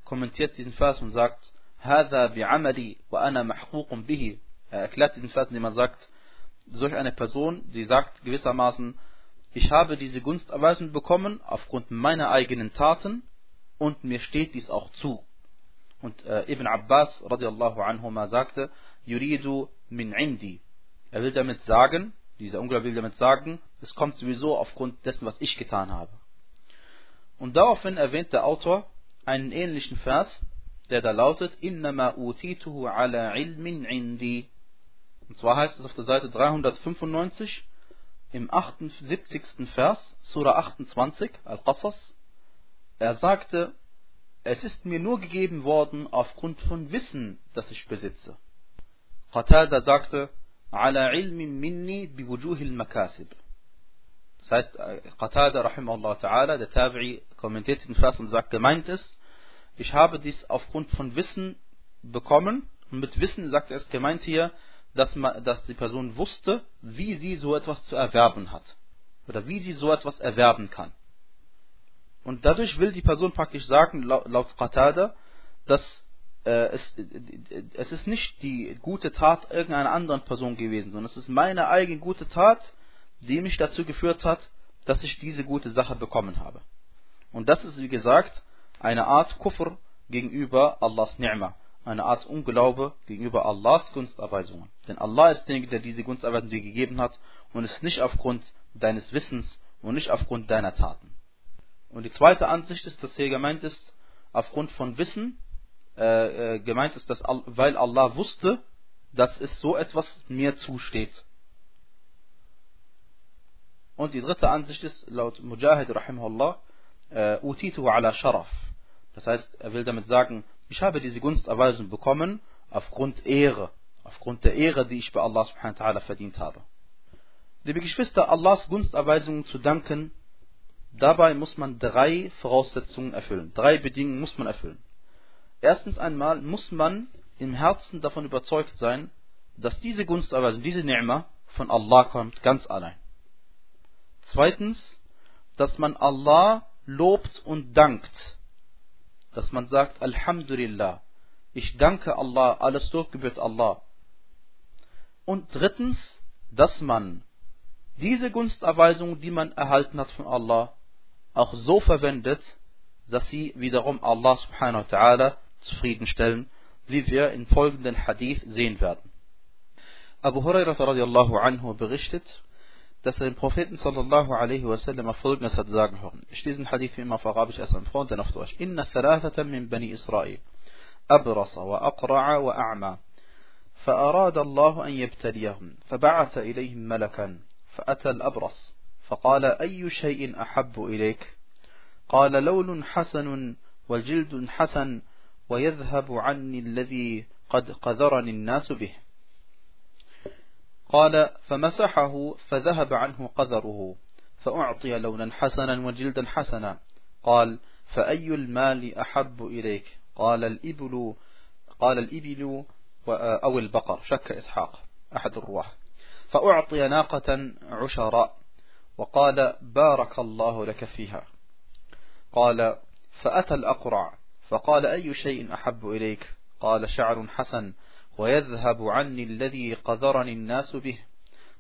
kommentiert diesen Vers und sagt, هذا بعملي وأنا محقوق به er erklärt diesen Vers, indem er sagt, solch eine Person, sie sagt gewissermaßen, ich habe diese Gunsterweisung bekommen aufgrund meiner eigenen Taten und mir steht dies auch zu. Und äh, Ibn Abbas radiallahu anhuma sagte, Yuridu min indi. Er will damit sagen, dieser Ungläubige will damit sagen, es kommt sowieso aufgrund dessen, was ich getan habe. Und daraufhin erwähnt der Autor einen ähnlichen Vers, der da lautet, Innama utituhu ala ilmin indi. Und zwar heißt es auf der Seite 395 im 78. Vers, Surah 28, Al-Qasas, er sagte, es ist mir nur gegeben worden aufgrund von Wissen, das ich besitze. Qatada sagte, ala ilmin minni biwujuhil makasib. Das heißt, Qatada rahimahullah ta'ala, der Tabi'i, kommentiert den Vers und sagt, gemeint ist, ich habe dies aufgrund von Wissen bekommen. Und mit Wissen sagt er es gemeint hier, dass, man, dass die Person wusste, wie sie so etwas zu erwerben hat. Oder wie sie so etwas erwerben kann. Und dadurch will die Person praktisch sagen, laut Qatada, dass äh, es, es ist nicht die gute Tat irgendeiner anderen Person gewesen, sondern es ist meine eigene gute Tat, die mich dazu geführt hat, dass ich diese gute Sache bekommen habe. Und das ist, wie gesagt, eine Art Kufr gegenüber Allahs Ni'mah eine Art Unglaube gegenüber Allahs Gunsterweisungen. Denn Allah ist derjenige, der diese Gunsterweisung dir gegeben hat und es nicht aufgrund deines Wissens und nicht aufgrund deiner Taten. Und die zweite Ansicht ist, dass hier gemeint ist, aufgrund von Wissen, äh, äh, gemeint ist, dass weil Allah wusste, dass es so etwas mir zusteht. Und die dritte Ansicht ist, laut Mujahid rahimahullah, äh, utitu ala sharaf. Das heißt, er will damit sagen, ich habe diese Gunsterweisung bekommen aufgrund Ehre, aufgrund der Ehre, die ich bei Allah subhanahu wa ta'ala verdient habe. Liebe Geschwister, Allahs Gunsterweisungen zu danken, dabei muss man drei Voraussetzungen erfüllen. Drei Bedingungen muss man erfüllen. Erstens einmal muss man im Herzen davon überzeugt sein, dass diese Gunsterweisung, diese Ni'ma von Allah kommt, ganz allein. Zweitens, dass man Allah lobt und dankt dass man sagt, Alhamdulillah, ich danke Allah, alles Lob Allah. Und drittens, dass man diese Gunsterweisung, die man erhalten hat von Allah, auch so verwendet, dass sie wiederum Allah subhanahu wa ta'ala zufriedenstellen, wie wir in folgenden Hadith sehen werden. Abu Hurairah radiallahu anhu berichtet, dass er den Propheten sallallahu alaihi wasallam folgendes hat sagen hören. Ich lese den Hadith wie immer auf Arabisch erst am Front, dann auf Deutsch. Inna thalathatan min bani Israel. أبرص وأقرع وأعمى فأراد الله أن يبتليهم فبعث إليهم ملكا فأتى الأبرص فقال أي شيء أحب إليك قال لون حسن وجلد حسن ويذهب عني الذي قد قذرني الناس به قال فمسحه فذهب عنه قذره فأعطي لونا حسنا وجلدا حسنا. قال فأي المال أحب إليك؟ قال الإبل قال الإبل أو البقر شك إسحاق أحد الرواح فأعطي ناقة عشراء وقال بارك الله لك فيها. قال فأتى الأقرع فقال أي شيء أحب إليك؟ قال شعر حسن ويذهب عني الذي قذرني الناس به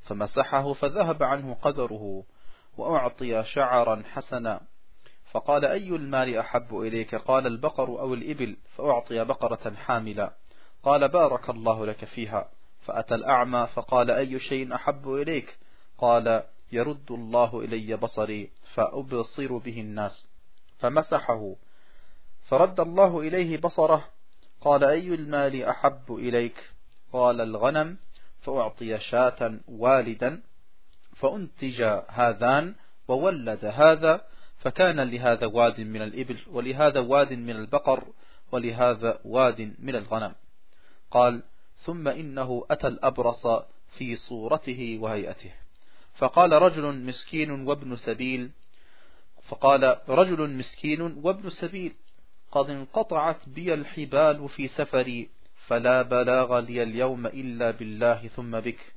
فمسحه فذهب عنه قذره وأعطي شعرا حسنا. فقال أي المال أحب إليك؟ قال البقر أو الإبل فأعطي بقرة حاملا قال بارك الله لك فيها. فأتى الأعمى فقال أي شيء أحب إليك؟ قال يرد الله إلي بصري فأبصر به الناس. فمسحه فرد الله إليه بصره قال أي المال أحب إليك؟ قال الغنم. فأعطي شاة والدا فأنتج هذان وولد هذا فكان لهذا واد من الإبل ولهذا واد من البقر ولهذا واد من الغنم. قال ثم إنه أتى الأبرص في صورته وهيئته. فقال رجل مسكين وابن سبيل. فقال رجل مسكين وابن سبيل. قد انقطعت بي الحبال في سفري فلا بلاغ لي اليوم إلا بالله ثم بك.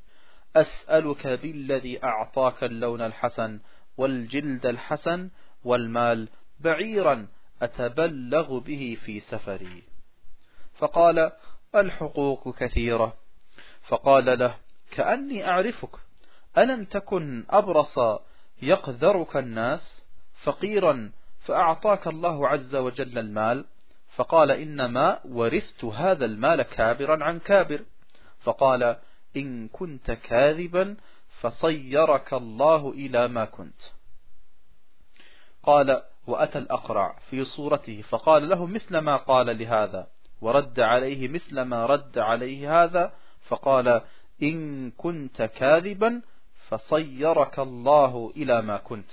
أسألك بالذي أعطاك اللون الحسن والجلد الحسن والمال بعيرا أتبلغ به في سفري. فقال الحقوق كثيرة. فقال له كأني أعرفك ألم تكن أبرص يقذرك الناس؟ فقيرا فأعطاك الله عز وجل المال فقال إنما ورثت هذا المال كابرا عن كابر. فقال إن كنت كاذبا فصيرك الله إلى ما كنت. قال وأتى الأقرع في صورته فقال له مثل ما قال لهذا ورد عليه مثل ما رد عليه هذا. فقال إن كنت كاذبا فصيرك الله إلى ما كنت.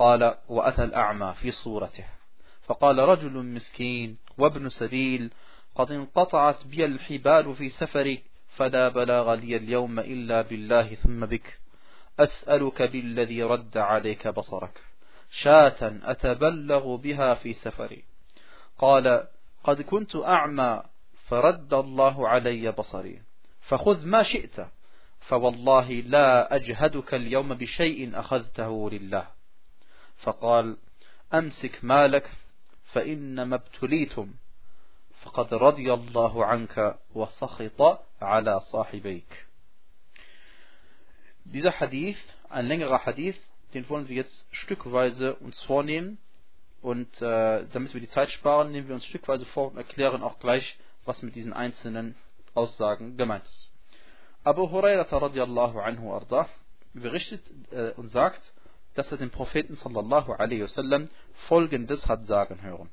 قال وأتى الأعمى في صورته. فقال رجل مسكين وابن سبيل قد انقطعت بي الحبال في سفري فلا بلاغ لي اليوم إلا بالله ثم بك. أسألك بالذي رد عليك بصرك. شاة أتبلغ بها في سفري. قال قد كنت أعمى فرد الله علي بصري. فخذ ما شئت فوالله لا أجهدك اليوم بشيء أخذته لله. فقال أمسك مالك فإنما ابتليتم فقد رضي الله عنك وسخط على صاحبيك Dieser Hadith, ein längerer Hadith, den wollen wir jetzt stückweise uns vornehmen und äh, damit wir die Zeit sparen, nehmen wir uns stückweise vor und erklären auch gleich, was mit diesen einzelnen Aussagen gemeint ist. Abu Hurairah radiallahu anhu arda berichtet äh, und sagt, dass er den Propheten sallallahu alaihi wasallam folgendes hat sagen hören.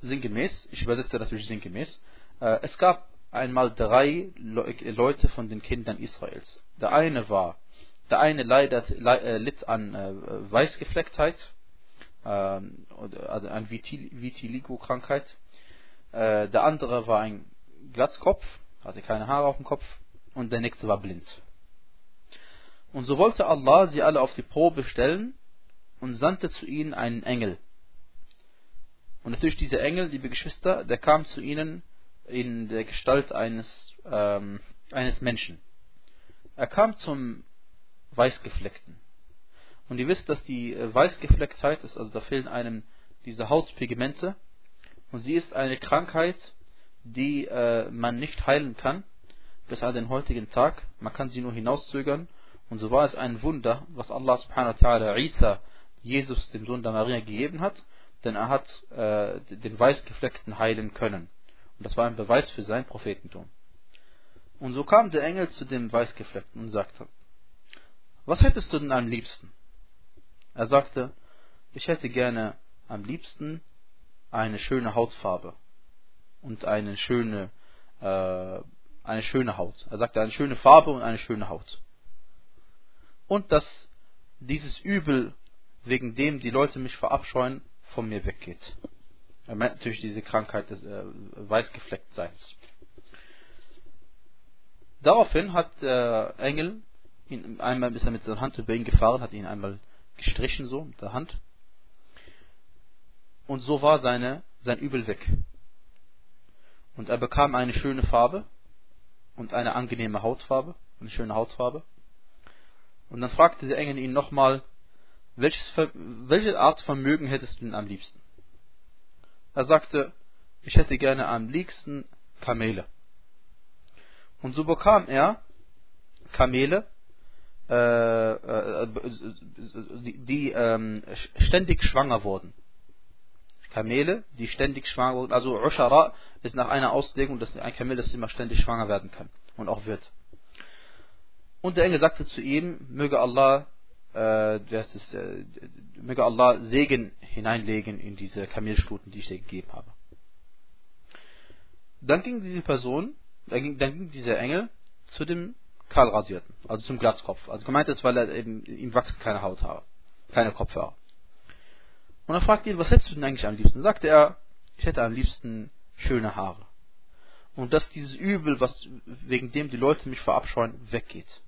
Sinngemäß, ich übersetze natürlich sinngemäß, äh, es gab einmal drei Leute von den Kindern Israels. Der eine war, der eine leidet, äh, litt an äh, Weißgeflecktheit, ähm, also an Vitiligo-Krankheit. der andere war ein Glatzkopf, hatte keine Haare auf dem Kopf und der nächste war blind. Und so wollte Allah sie alle auf die Probe stellen und sandte zu ihnen einen Engel. Und natürlich dieser Engel, liebe Geschwister, der kam zu ihnen in der Gestalt eines, ähm, eines Menschen. Er kam zum Weißgefleckten. Und ihr wisst, dass die äh, Weißgeflecktheit ist, also da fehlen einem diese Hautpigmente. Und sie ist eine Krankheit, die äh, man nicht heilen kann bis an den heutigen Tag. Man kann sie nur hinauszögern und so war es ein Wunder, was Allah subhanahu wa ta'ala Isa Jesus, dem Sohn der Maria, gegeben hat, denn er hat äh, den Weißgefleckten heilen können. Und das war ein Beweis für sein Prophetentum. Und so kam der Engel zu dem Weißgefleckten und sagte, was hättest du denn am liebsten? Er sagte, ich hätte gerne am liebsten eine schöne Hautfarbe und eine schöne, äh, eine schöne Haut. Er sagte eine schöne Farbe und eine schöne Haut. Und dass dieses Übel, wegen dem die Leute mich verabscheuen, von mir weggeht. Er meint natürlich diese Krankheit des äh, Weißgeflecktseins. Daraufhin hat der Engel ihn einmal ist er mit seiner Hand über ihn gefahren, hat ihn einmal gestrichen so mit der Hand. Und so war seine, sein Übel weg. Und er bekam eine schöne Farbe und eine angenehme Hautfarbe, eine schöne Hautfarbe. Und dann fragte der Engel ihn nochmal, welche Art Vermögen hättest du denn am liebsten? Er sagte, ich hätte gerne am liebsten Kamele. Und so bekam er Kamele, äh, äh, die, die ähm, ständig schwanger wurden. Kamele, die ständig schwanger wurden. Also Ushara ist nach einer Auslegung, dass ein Kamel, das immer ständig schwanger werden kann und auch wird. Und der Engel sagte zu ihm, möge Allah, äh, das ist, äh, möge Allah Segen hineinlegen in diese Kamelstuten, die ich dir gegeben habe. Dann ging diese Person, dann ging, dann ging dieser Engel zu dem Kahlrasierten, also zum Glatzkopf. Also gemeint ist, weil er eben, ihm wächst keine Hauthaare, keine Kopfhaare. Und er fragt ihn, was hättest du denn eigentlich am liebsten? Sagte er, ich hätte am liebsten schöne Haare. Und dass dieses Übel, was, wegen dem die Leute mich verabscheuen, weggeht.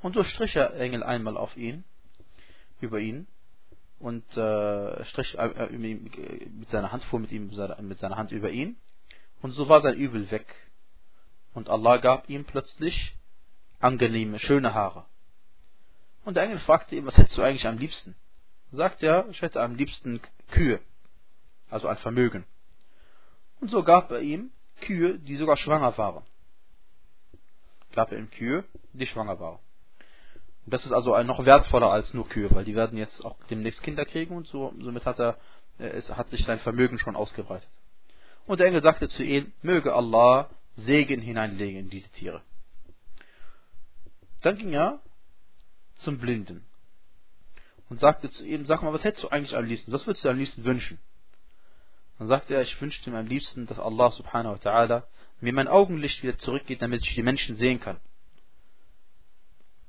Und so strich der Engel einmal auf ihn, über ihn, und äh, strich äh, äh mit seiner Hand vor mit ihm, mit seiner Hand über ihn. Und so war sein Übel weg. Und Allah gab ihm plötzlich angenehme, schöne Haare. Und der Engel fragte ihn, was hättest du eigentlich am liebsten? Sagt er, ich hätte am liebsten Kühe, also ein Vermögen. Und so gab er ihm Kühe, die sogar schwanger waren. Gab er ihm Kühe, die schwanger waren. Das ist also noch wertvoller als nur Kühe, weil die werden jetzt auch demnächst Kinder kriegen und so, somit hat er, äh, es hat sich sein Vermögen schon ausgebreitet. Und der Engel sagte zu ihm, möge Allah Segen hineinlegen in diese Tiere. Dann ging er zum Blinden und sagte zu ihm, sag mal, was hättest du eigentlich am liebsten? Was würdest du am liebsten wünschen? Dann sagte er, ich wünschte mir am liebsten, dass Allah subhanahu wa ta'ala mir mein Augenlicht wieder zurückgeht, damit ich die Menschen sehen kann.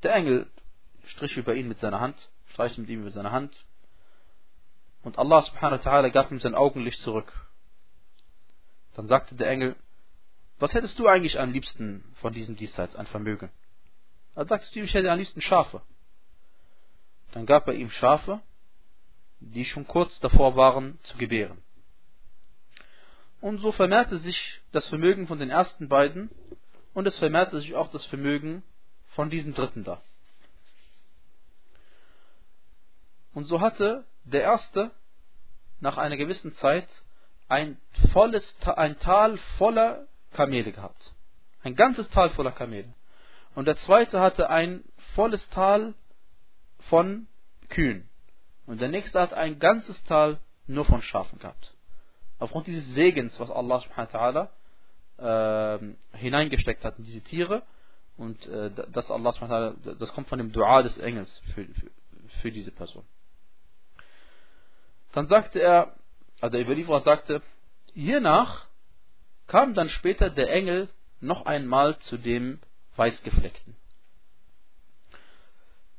Der Engel strich über ihn mit seiner Hand, streichte mit ihm mit seiner Hand und Allah subhanahu wa ta'ala gab ihm sein Augenlicht zurück. Dann sagte der Engel, was hättest du eigentlich am liebsten von diesem Diesseits an Vermögen? Er sagte du, ich hätte am liebsten Schafe. Dann gab er ihm Schafe, die schon kurz davor waren zu gebären. Und so vermehrte sich das Vermögen von den ersten beiden und es vermehrte sich auch das Vermögen von diesem dritten da. Und so hatte der erste nach einer gewissen Zeit ein volles, ein Tal voller Kamele gehabt. Ein ganzes Tal voller Kamele. Und der zweite hatte ein volles Tal von Kühen. Und der nächste hat ein ganzes Tal nur von Schafen gehabt. Aufgrund dieses Segens, was Allah subhanahu wa äh, hineingesteckt hat in diese Tiere, und äh, das Allah das kommt von dem Dua des Engels für, für, für diese Person. Dann sagte er, also der Überlieferer sagte, hiernach kam dann später der Engel noch einmal zu dem Weißgefleckten.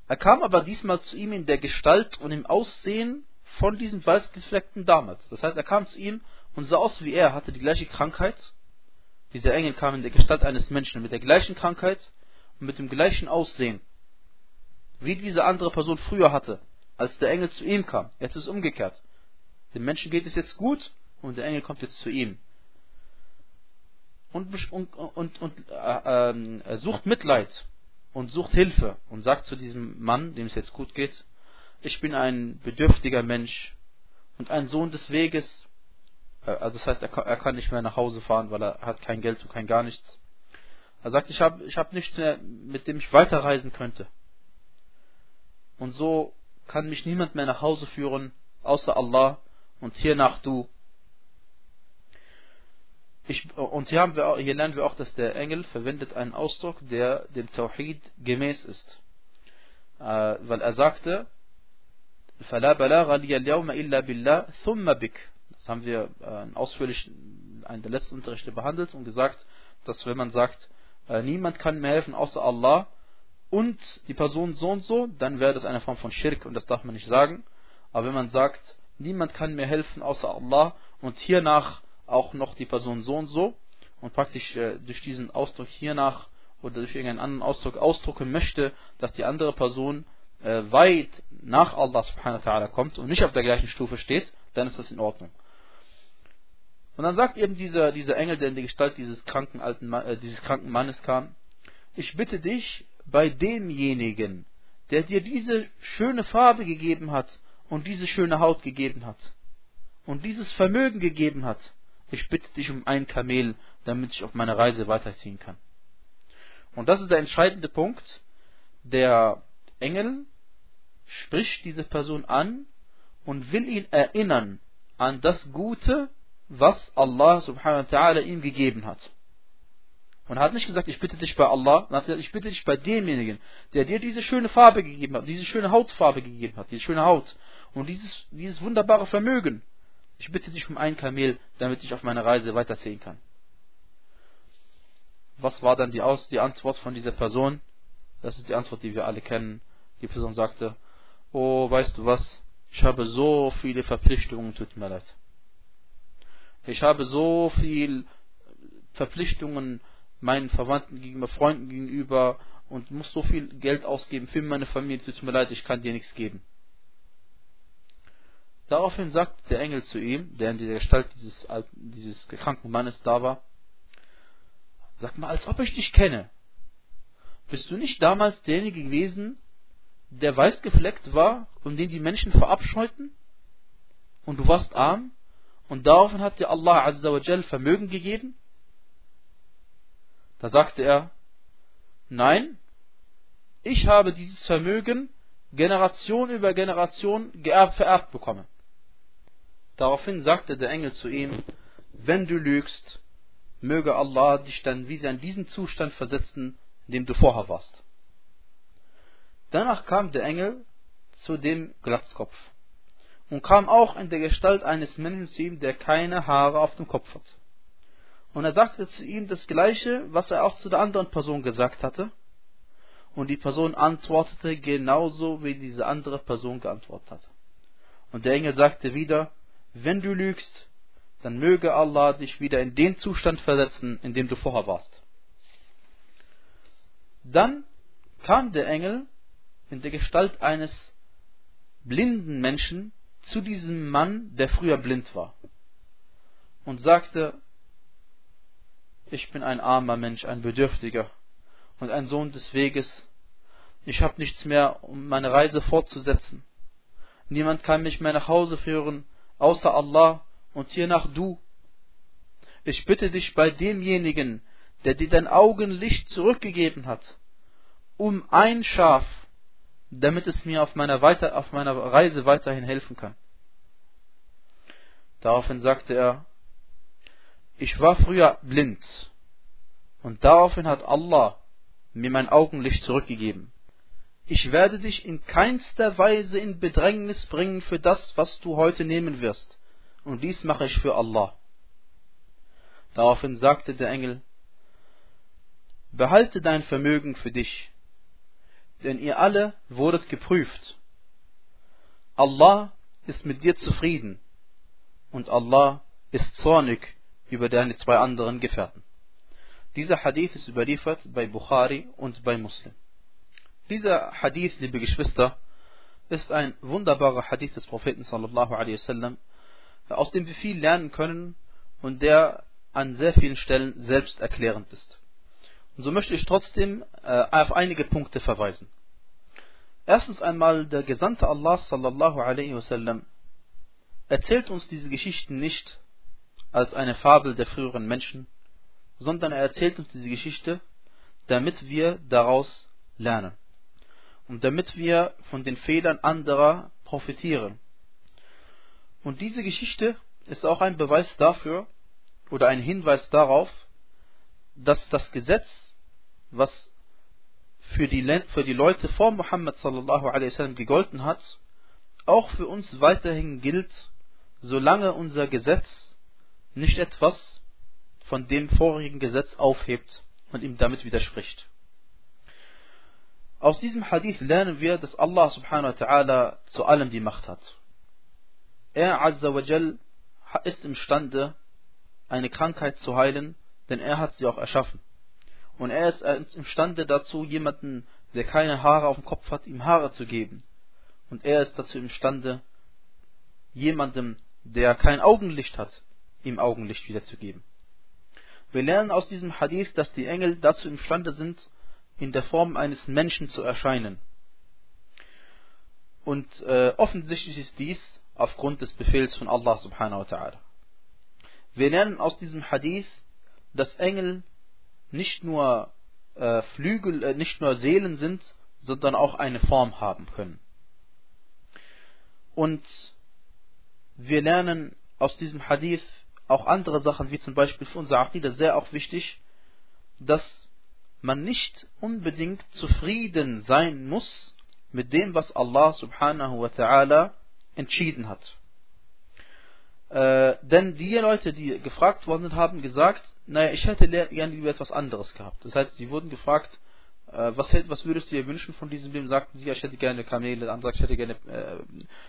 Er kam aber diesmal zu ihm in der Gestalt und im Aussehen von diesem Weißgefleckten damals. Das heißt, er kam zu ihm und sah aus wie er, hatte die gleiche Krankheit. Dieser Engel kam in der Gestalt eines Menschen mit der gleichen Krankheit und mit dem gleichen Aussehen, wie diese andere Person früher hatte, als der Engel zu ihm kam. Jetzt ist es umgekehrt. Dem Menschen geht es jetzt gut und der Engel kommt jetzt zu ihm und, und, und, und äh, äh, sucht Mitleid und sucht Hilfe und sagt zu diesem Mann, dem es jetzt gut geht, ich bin ein bedürftiger Mensch und ein Sohn des Weges. Äh, also das heißt, er kann, nicht mehr nach Hause fahren, weil er hat kein Geld und kein gar nichts. Er sagt, ich habe ich hab nichts mehr, mit dem ich weiterreisen könnte. Und so kann mich niemand mehr nach Hause führen, außer Allah und hiernach du. Ich, und hier, haben wir, hier lernen wir auch, dass der Engel verwendet einen Ausdruck, der dem Tawhid gemäß ist. Äh, weil er sagte, فَلَا بَلَاغَ لِيَ الْيَوْمَ إِلَّا بِاللَّهِ ثُمَّ بِكَ Das haben wir äh, ausführlich in einem der letzten Unterrichte behandelt und gesagt, dass wenn man sagt, äh, niemand kann mir helfen außer Allah und die Person so und so, dann wäre das eine Form von Schirk und das darf man nicht sagen. Aber wenn man sagt, niemand kann mir helfen außer Allah und hiernach auch noch die Person so und so und praktisch äh, durch diesen Ausdruck hiernach oder durch irgendeinen anderen Ausdruck ausdrucken möchte, dass die andere Person äh, weit nach Allah subhanahu wa ta'ala kommt und nicht auf der gleichen Stufe steht, dann ist das in Ordnung. Und dann sagt eben dieser, dieser Engel, der in die Gestalt dieses kranken, alten, äh, dieses kranken Mannes kam, ich bitte dich bei demjenigen, der dir diese schöne Farbe gegeben hat und diese schöne Haut gegeben hat und dieses Vermögen gegeben hat, ich bitte dich um ein Kamel, damit ich auf meine Reise weiterziehen kann. Und das ist der entscheidende Punkt. Der Engel spricht diese Person an und will ihn erinnern an das Gute, was Allah subhanahu wa ta'ala ihm gegeben hat. Und hat nicht gesagt, ich bitte dich bei Allah, sondern hat gesagt, ich bitte dich bei demjenigen, der dir diese schöne Farbe gegeben hat, diese schöne Hautfarbe gegeben hat, diese schöne Haut und dieses, dieses wunderbare Vermögen. Ich bitte dich um ein Kamel, damit ich auf meine Reise weiterziehen kann. Was war dann die, Aus die Antwort von dieser Person? Das ist die Antwort, die wir alle kennen. Die Person sagte, oh, weißt du was, ich habe so viele Verpflichtungen, tut mir leid. Ich habe so viele Verpflichtungen meinen Verwandten gegenüber, Freunden gegenüber und muss so viel Geld ausgeben für meine Familie, tut mir leid, ich kann dir nichts geben. Daraufhin sagt der Engel zu ihm, der in der Gestalt dieses, dieses kranken Mannes da war, sag mal, als ob ich dich kenne. Bist du nicht damals derjenige gewesen, der weiß gefleckt war und den die Menschen verabscheuten? Und du warst arm? Und daraufhin hat dir Allah Azza wa Jal Vermögen gegeben? Da sagte er, nein, ich habe dieses Vermögen Generation über Generation geerbt, vererbt bekommen. Daraufhin sagte der Engel zu ihm, wenn du lügst, möge Allah dich dann wieder in diesen Zustand versetzen, in dem du vorher warst. Danach kam der Engel zu dem Glatzkopf und kam auch in der Gestalt eines Menschen zu ihm, der keine Haare auf dem Kopf hat. Und er sagte zu ihm das Gleiche, was er auch zu der anderen Person gesagt hatte. Und die Person antwortete genauso, wie diese andere Person geantwortet hatte. Und der Engel sagte wieder, wenn du lügst, dann möge Allah dich wieder in den Zustand versetzen, in dem du vorher warst. Dann kam der Engel in der Gestalt eines blinden Menschen zu diesem Mann, der früher blind war, und sagte, ich bin ein armer Mensch, ein Bedürftiger und ein Sohn des Weges. Ich habe nichts mehr, um meine Reise fortzusetzen. Niemand kann mich mehr nach Hause führen, außer Allah und hiernach du. Ich bitte dich bei demjenigen, der dir dein Augenlicht zurückgegeben hat, um ein Schaf, damit es mir auf meiner, weiter, auf meiner Reise weiterhin helfen kann. Daraufhin sagte er, ich war früher blind und daraufhin hat Allah mir mein Augenlicht zurückgegeben ich werde dich in keinster Weise in Bedrängnis bringen für das, was du heute nehmen wirst. Und dies mache ich für Allah. Daraufhin sagte der Engel, behalte dein Vermögen für dich, denn ihr alle wurdet geprüft. Allah ist mit dir zufrieden und Allah ist zornig über deine zwei anderen Gefährten. Dieser Hadith ist überliefert bei Bukhari und bei Muslim. Dieser Hadith, liebe Geschwister, ist ein wunderbarer Hadith des Propheten sallallahu alaihi wasallam, aus dem wir viel lernen können und der an sehr vielen Stellen selbst erklärend ist. Und so möchte ich trotzdem äh, auf einige Punkte verweisen. Erstens einmal, der Gesandte Allah sallallahu alaihi wasallam erzählt uns diese Geschichten nicht als eine Fabel der früheren Menschen, sondern er erzählt uns diese Geschichte, damit wir daraus lernen. und damit wir von den Fehlern anderer profitieren. Und diese Geschichte ist auch ein Beweis dafür oder ein Hinweis darauf, dass das Gesetz, was für die, für die Leute vor Muhammad sallallahu alaihi wasallam gegolten hat, auch für uns weiterhin gilt, solange unser Gesetz nicht etwas von dem vorigen Gesetz aufhebt und ihm damit widerspricht. Aus diesem Hadith lernen wir, dass Allah subhanahu wa ta'ala zu allem die Macht hat. Er azza wa jal ist imstande, eine Krankheit zu heilen, denn er hat sie auch erschaffen. Und er ist imstande dazu, jemanden, der keine Haare auf dem Kopf hat, ihm Haare zu geben. Und er ist dazu imstande, jemandem, der kein Augenlicht hat, ihm Augenlicht wiederzugeben. Wir lernen aus diesem Hadith, dass die Engel dazu imstande sind, in der Form eines Menschen zu erscheinen. Und äh, offensichtlich ist dies aufgrund des Befehls von Allah subhanahu wa ta'ala. Wir lernen aus diesem Hadith, dass Engel nicht nur äh, Flügel, äh, nicht nur Seelen sind, sondern auch eine Form haben können. Und wir lernen aus diesem Hadith auch andere Sachen, wie zum Beispiel für unser Aqidah sehr auch wichtig, dass man nicht unbedingt zufrieden sein muss mit dem, was Allah subhanahu wa ta'ala entschieden hat. Äh, denn die Leute, die gefragt worden sind, haben gesagt, naja, ich hätte gerne lieber etwas anderes gehabt. Das heißt, sie wurden gefragt, äh, was, was, würdest du dir wünschen von diesem Leben? Sagten sie, ja, ich hätte gerne Kamele, der andere sagt, ich hätte gerne, äh,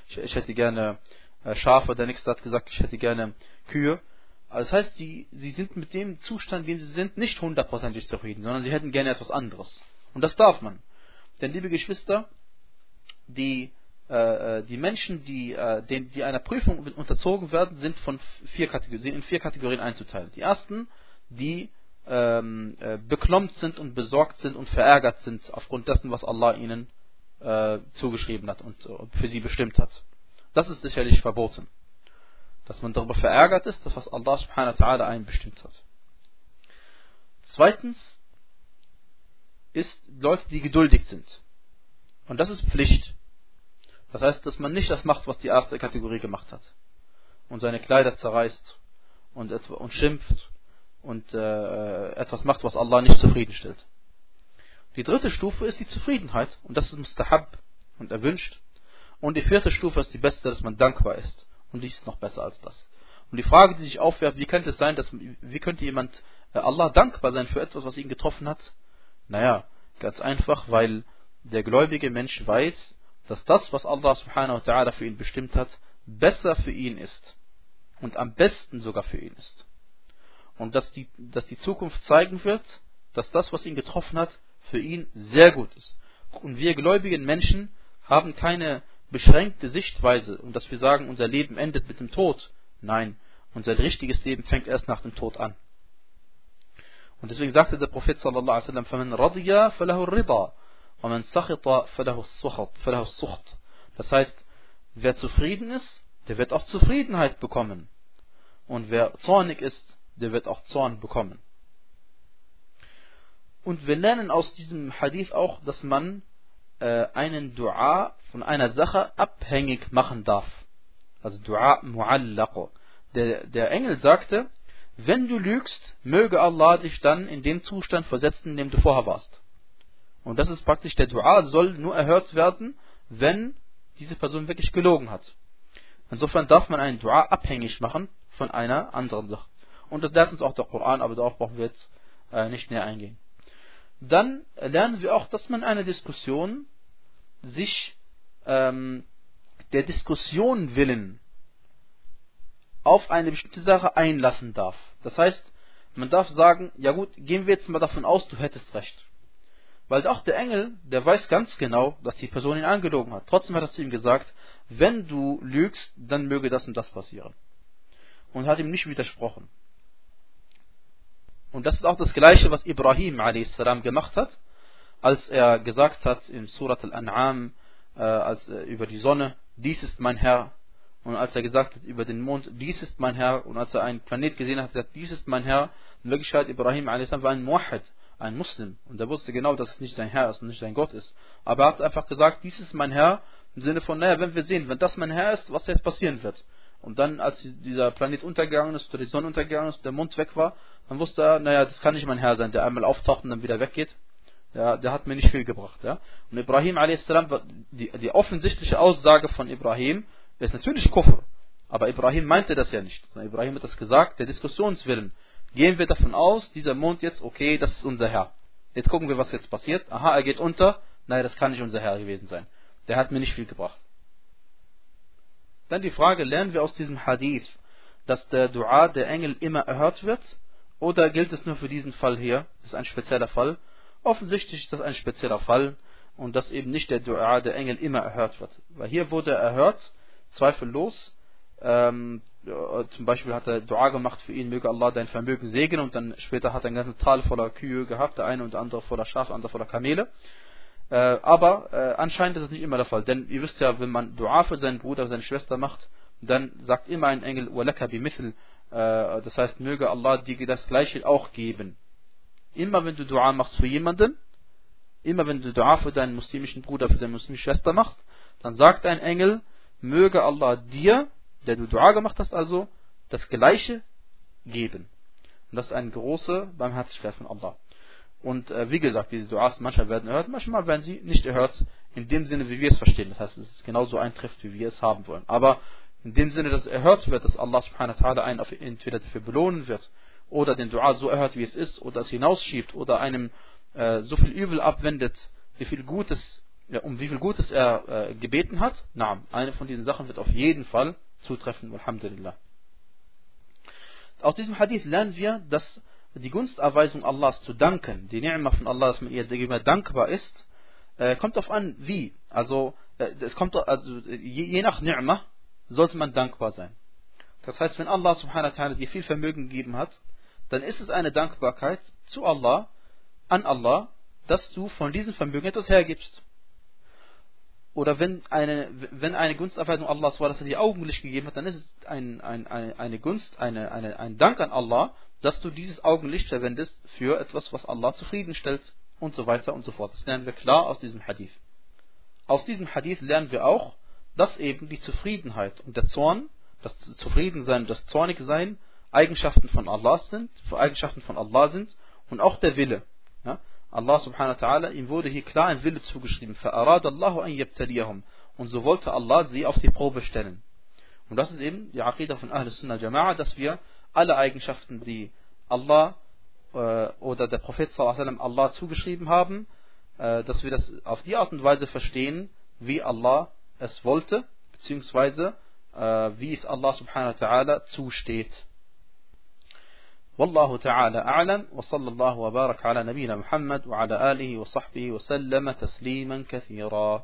ich, ich, hätte gerne äh, Schafe, der nächste hat gesagt, ich hätte gerne Kühe. Also das heißt, die, sie sind mit dem Zustand, wie sie sind, nicht hundertprozentig zufrieden, sondern sie hätten gerne etwas anderes. Und das darf man. Denn, liebe Geschwister, die äh, äh, die Menschen, die, äh, den, die einer Prüfung unterzogen werden, sind von vier Kategorien, in vier Kategorien einzuteilen. Die ersten, die ähm, äh, beklommt sind und besorgt sind und verärgert sind aufgrund dessen, was Allah ihnen äh, zugeschrieben hat und äh, für sie bestimmt hat. Das ist sicherlich verboten. Dass man darüber verärgert ist, das was Allah subhanahu wa ta'ala einen bestimmt hat. Zweitens ist Leute, die geduldig sind. Und das ist Pflicht. Das heißt, dass man nicht das macht, was die erste Kategorie gemacht hat. Und seine Kleider zerreißt und, und schimpft und äh, etwas macht, was Allah nicht zufriedenstellt. Die dritte Stufe ist die Zufriedenheit und das ist mustahab und erwünscht. Und die vierte Stufe ist die beste, dass man dankbar ist. Und dies ist noch besser als das. Und die Frage, die sich aufwerft, wie könnte es sein, dass, wie könnte jemand äh, Allah dankbar sein für etwas, was ihn getroffen hat? Naja, ganz einfach, weil der gläubige Mensch weiß, dass das, was Allah subhanahu wa ta'ala für ihn bestimmt hat, besser für ihn ist. Und am besten sogar für ihn ist. Und dass die, dass die Zukunft zeigen wird, dass das, was ihn getroffen hat, für ihn sehr gut ist. Und wir gläubigen Menschen haben keine beschränkte Sichtweise und dass wir sagen, unser Leben endet mit dem Tod. Nein, unser richtiges Leben fängt erst nach dem Tod an. Und deswegen sagte der Prophet sallallahu alaihi wasallam, فَمَنْ رَضِيَ فَلَهُ الرِّضَى وَمَنْ سَخِطَ فَلَهُ السُّخْط Das heißt, wer zufrieden ist, der wird auch Zufriedenheit bekommen. Und wer zornig ist, der wird auch Zorn bekommen. Und wir lernen aus diesem Hadith auch, dass man äh, einen Dua von einer Sache abhängig machen darf. Also Dua mu'allaq. Der, der Engel sagte, wenn du lügst, möge Allah dich dann in den Zustand versetzen, in dem du vorher warst. Und das ist praktisch, der Dua soll nur erhört werden, wenn diese Person wirklich gelogen hat. Insofern darf man einen Dua abhängig machen von einer anderen Sache. Und das lernt uns auch der Koran, aber darauf brauchen wir jetzt äh, nicht näher eingehen. Dann lernen wir auch, dass man eine Diskussion sich ähm, der Diskussion willen auf eine bestimmte Sache einlassen darf. Das heißt, man darf sagen, ja gut, gehen wir jetzt mal davon aus, du hättest recht. Weil auch der Engel, der weiß ganz genau, dass die Person ihn angelogen hat. Trotzdem hat er zu ihm gesagt, wenn du lügst, dann möge das und das passieren. Und hat ihm nicht widersprochen. Und das ist auch das Gleiche, was Ibrahim a.s. gemacht hat, als er gesagt hat in Surat al-An'am, äh, äh, über die Sonne, dies ist mein Herr. Und als er gesagt hat über den Mond, dies ist mein Herr. Und als er einen Planet gesehen hat, hat er gesagt, dies ist mein Herr. In Wirklichkeit, Ibrahim a.s. war ein Muahid ein Muslim. Und er wusste genau, dass es nicht sein Herr ist und nicht sein Gott ist. Aber er hat einfach gesagt, dies ist mein Herr, im Sinne von, naja, wenn wir sehen, wenn das mein Herr ist, was jetzt passieren wird. Und dann, als dieser Planet untergegangen ist, oder die Sonne untergegangen ist, der Mond weg war, dann wusste er, naja, das kann nicht mein Herr sein, der einmal auftaucht und dann wieder weggeht. Ja, der hat mir nicht viel gebracht. Ja. Und Ibrahim a.s., die, die offensichtliche Aussage von Ibrahim ist natürlich Kufr. Aber Ibrahim meinte das ja nicht. Ibrahim hat das gesagt, der Diskussionswillen. Gehen wir davon aus, dieser Mond jetzt, okay, das ist unser Herr. Jetzt gucken wir, was jetzt passiert. Aha, er geht unter. Nein, das kann nicht unser Herr gewesen sein. Der hat mir nicht viel gebracht. Dann die Frage, lernen wir aus diesem Hadith, dass der Dua der Engel immer erhört wird? Oder gilt es nur für diesen Fall hier? Das ist ein spezieller Fall. Offensichtlich ist das ein spezieller Fall und dass eben nicht der Dua der Engel immer erhört wird. Weil hier wurde er erhört, zweifellos. Ähm, äh, zum Beispiel hat er Dua gemacht für ihn, möge Allah dein Vermögen segnen und dann später hat er einen ganzen Tal voller Kühe gehabt, der eine und der andere voller Schafe, der andere voller Kamele. Äh, aber äh, anscheinend ist das nicht immer der Fall, denn ihr wisst ja, wenn man Dua für seinen Bruder, seine Schwester macht, dann sagt immer ein Engel, walaka bimithil, äh, das heißt, möge Allah dir das Gleiche auch geben. Immer wenn du Dua machst für jemanden, immer wenn du Dua für deinen muslimischen Bruder, für deine muslimische Schwester machst, dann sagt ein Engel, möge Allah dir, der du Dua gemacht hast, also das Gleiche geben. Und das ist eine große Barmherzigkeit von Allah. Und äh, wie gesagt, diese Duas manchmal werden erhört, manchmal werden sie nicht erhört, in dem Sinne, wie wir es verstehen. Das heißt, es genauso eintrifft, wie wir es haben wollen. Aber in dem Sinne, dass erhört wird, dass Allah subhanahu wa ta'ala einen entweder dafür belohnen wird oder den Dua so erhört, wie es ist, oder es hinausschiebt, oder einem äh, so viel Übel abwendet, wie viel Gutes, ja, um wie viel Gutes er äh, gebeten hat, na, eine von diesen Sachen wird auf jeden Fall zutreffen, Alhamdulillah. Aus diesem Hadith lernen wir, dass die Gunsterweisung Allahs zu danken, die Ni'mah von Allah, dass man ihr gegenüber dankbar ist, äh, kommt darauf an, wie. Also, äh, es kommt, also je, je nach Ni'mah sollte man dankbar sein. Das heißt, wenn Allah subhanahu wa ta'ala dir viel Vermögen gegeben hat, dann ist es eine Dankbarkeit zu Allah, an Allah, dass du von diesem Vermögen etwas hergibst. Oder wenn eine, wenn eine Gunsterweisung Allahs war, dass er dir Augenlicht gegeben hat, dann ist es ein, ein, eine, eine Gunst, eine, eine, ein Dank an Allah, dass du dieses Augenlicht verwendest für etwas, was Allah zufriedenstellt und so weiter und so fort. Das lernen wir klar aus diesem Hadith. Aus diesem Hadith lernen wir auch, dass eben die Zufriedenheit und der Zorn, das Zufriedensein das Zornigsein Eigenschaften von Allah sind, Eigenschaften von Allah sind und auch der Wille. Ja? Allah subhanahu wa ta'ala, ihm wurde hier klar ein Wille zugeschrieben. فَأَرَادَ اللَّهُ أَن يَبْتَلِيَهُمْ Und so wollte Allah sie auf die Probe stellen. Und das ist eben die Aqidah von Ahl Sunnah Jama'a, dass wir alle Eigenschaften, die Allah äh, oder der Prophet sallam, Allah zugeschrieben haben, äh, dass wir das auf die Art und Weise verstehen, wie Allah es wollte, beziehungsweise äh, wie es Allah subhanahu wa ta'ala zusteht. والله تعالى أعلم وصلى الله وبارك على نبينا محمد وعلى آله وصحبه وسلم تسليما كثيرا.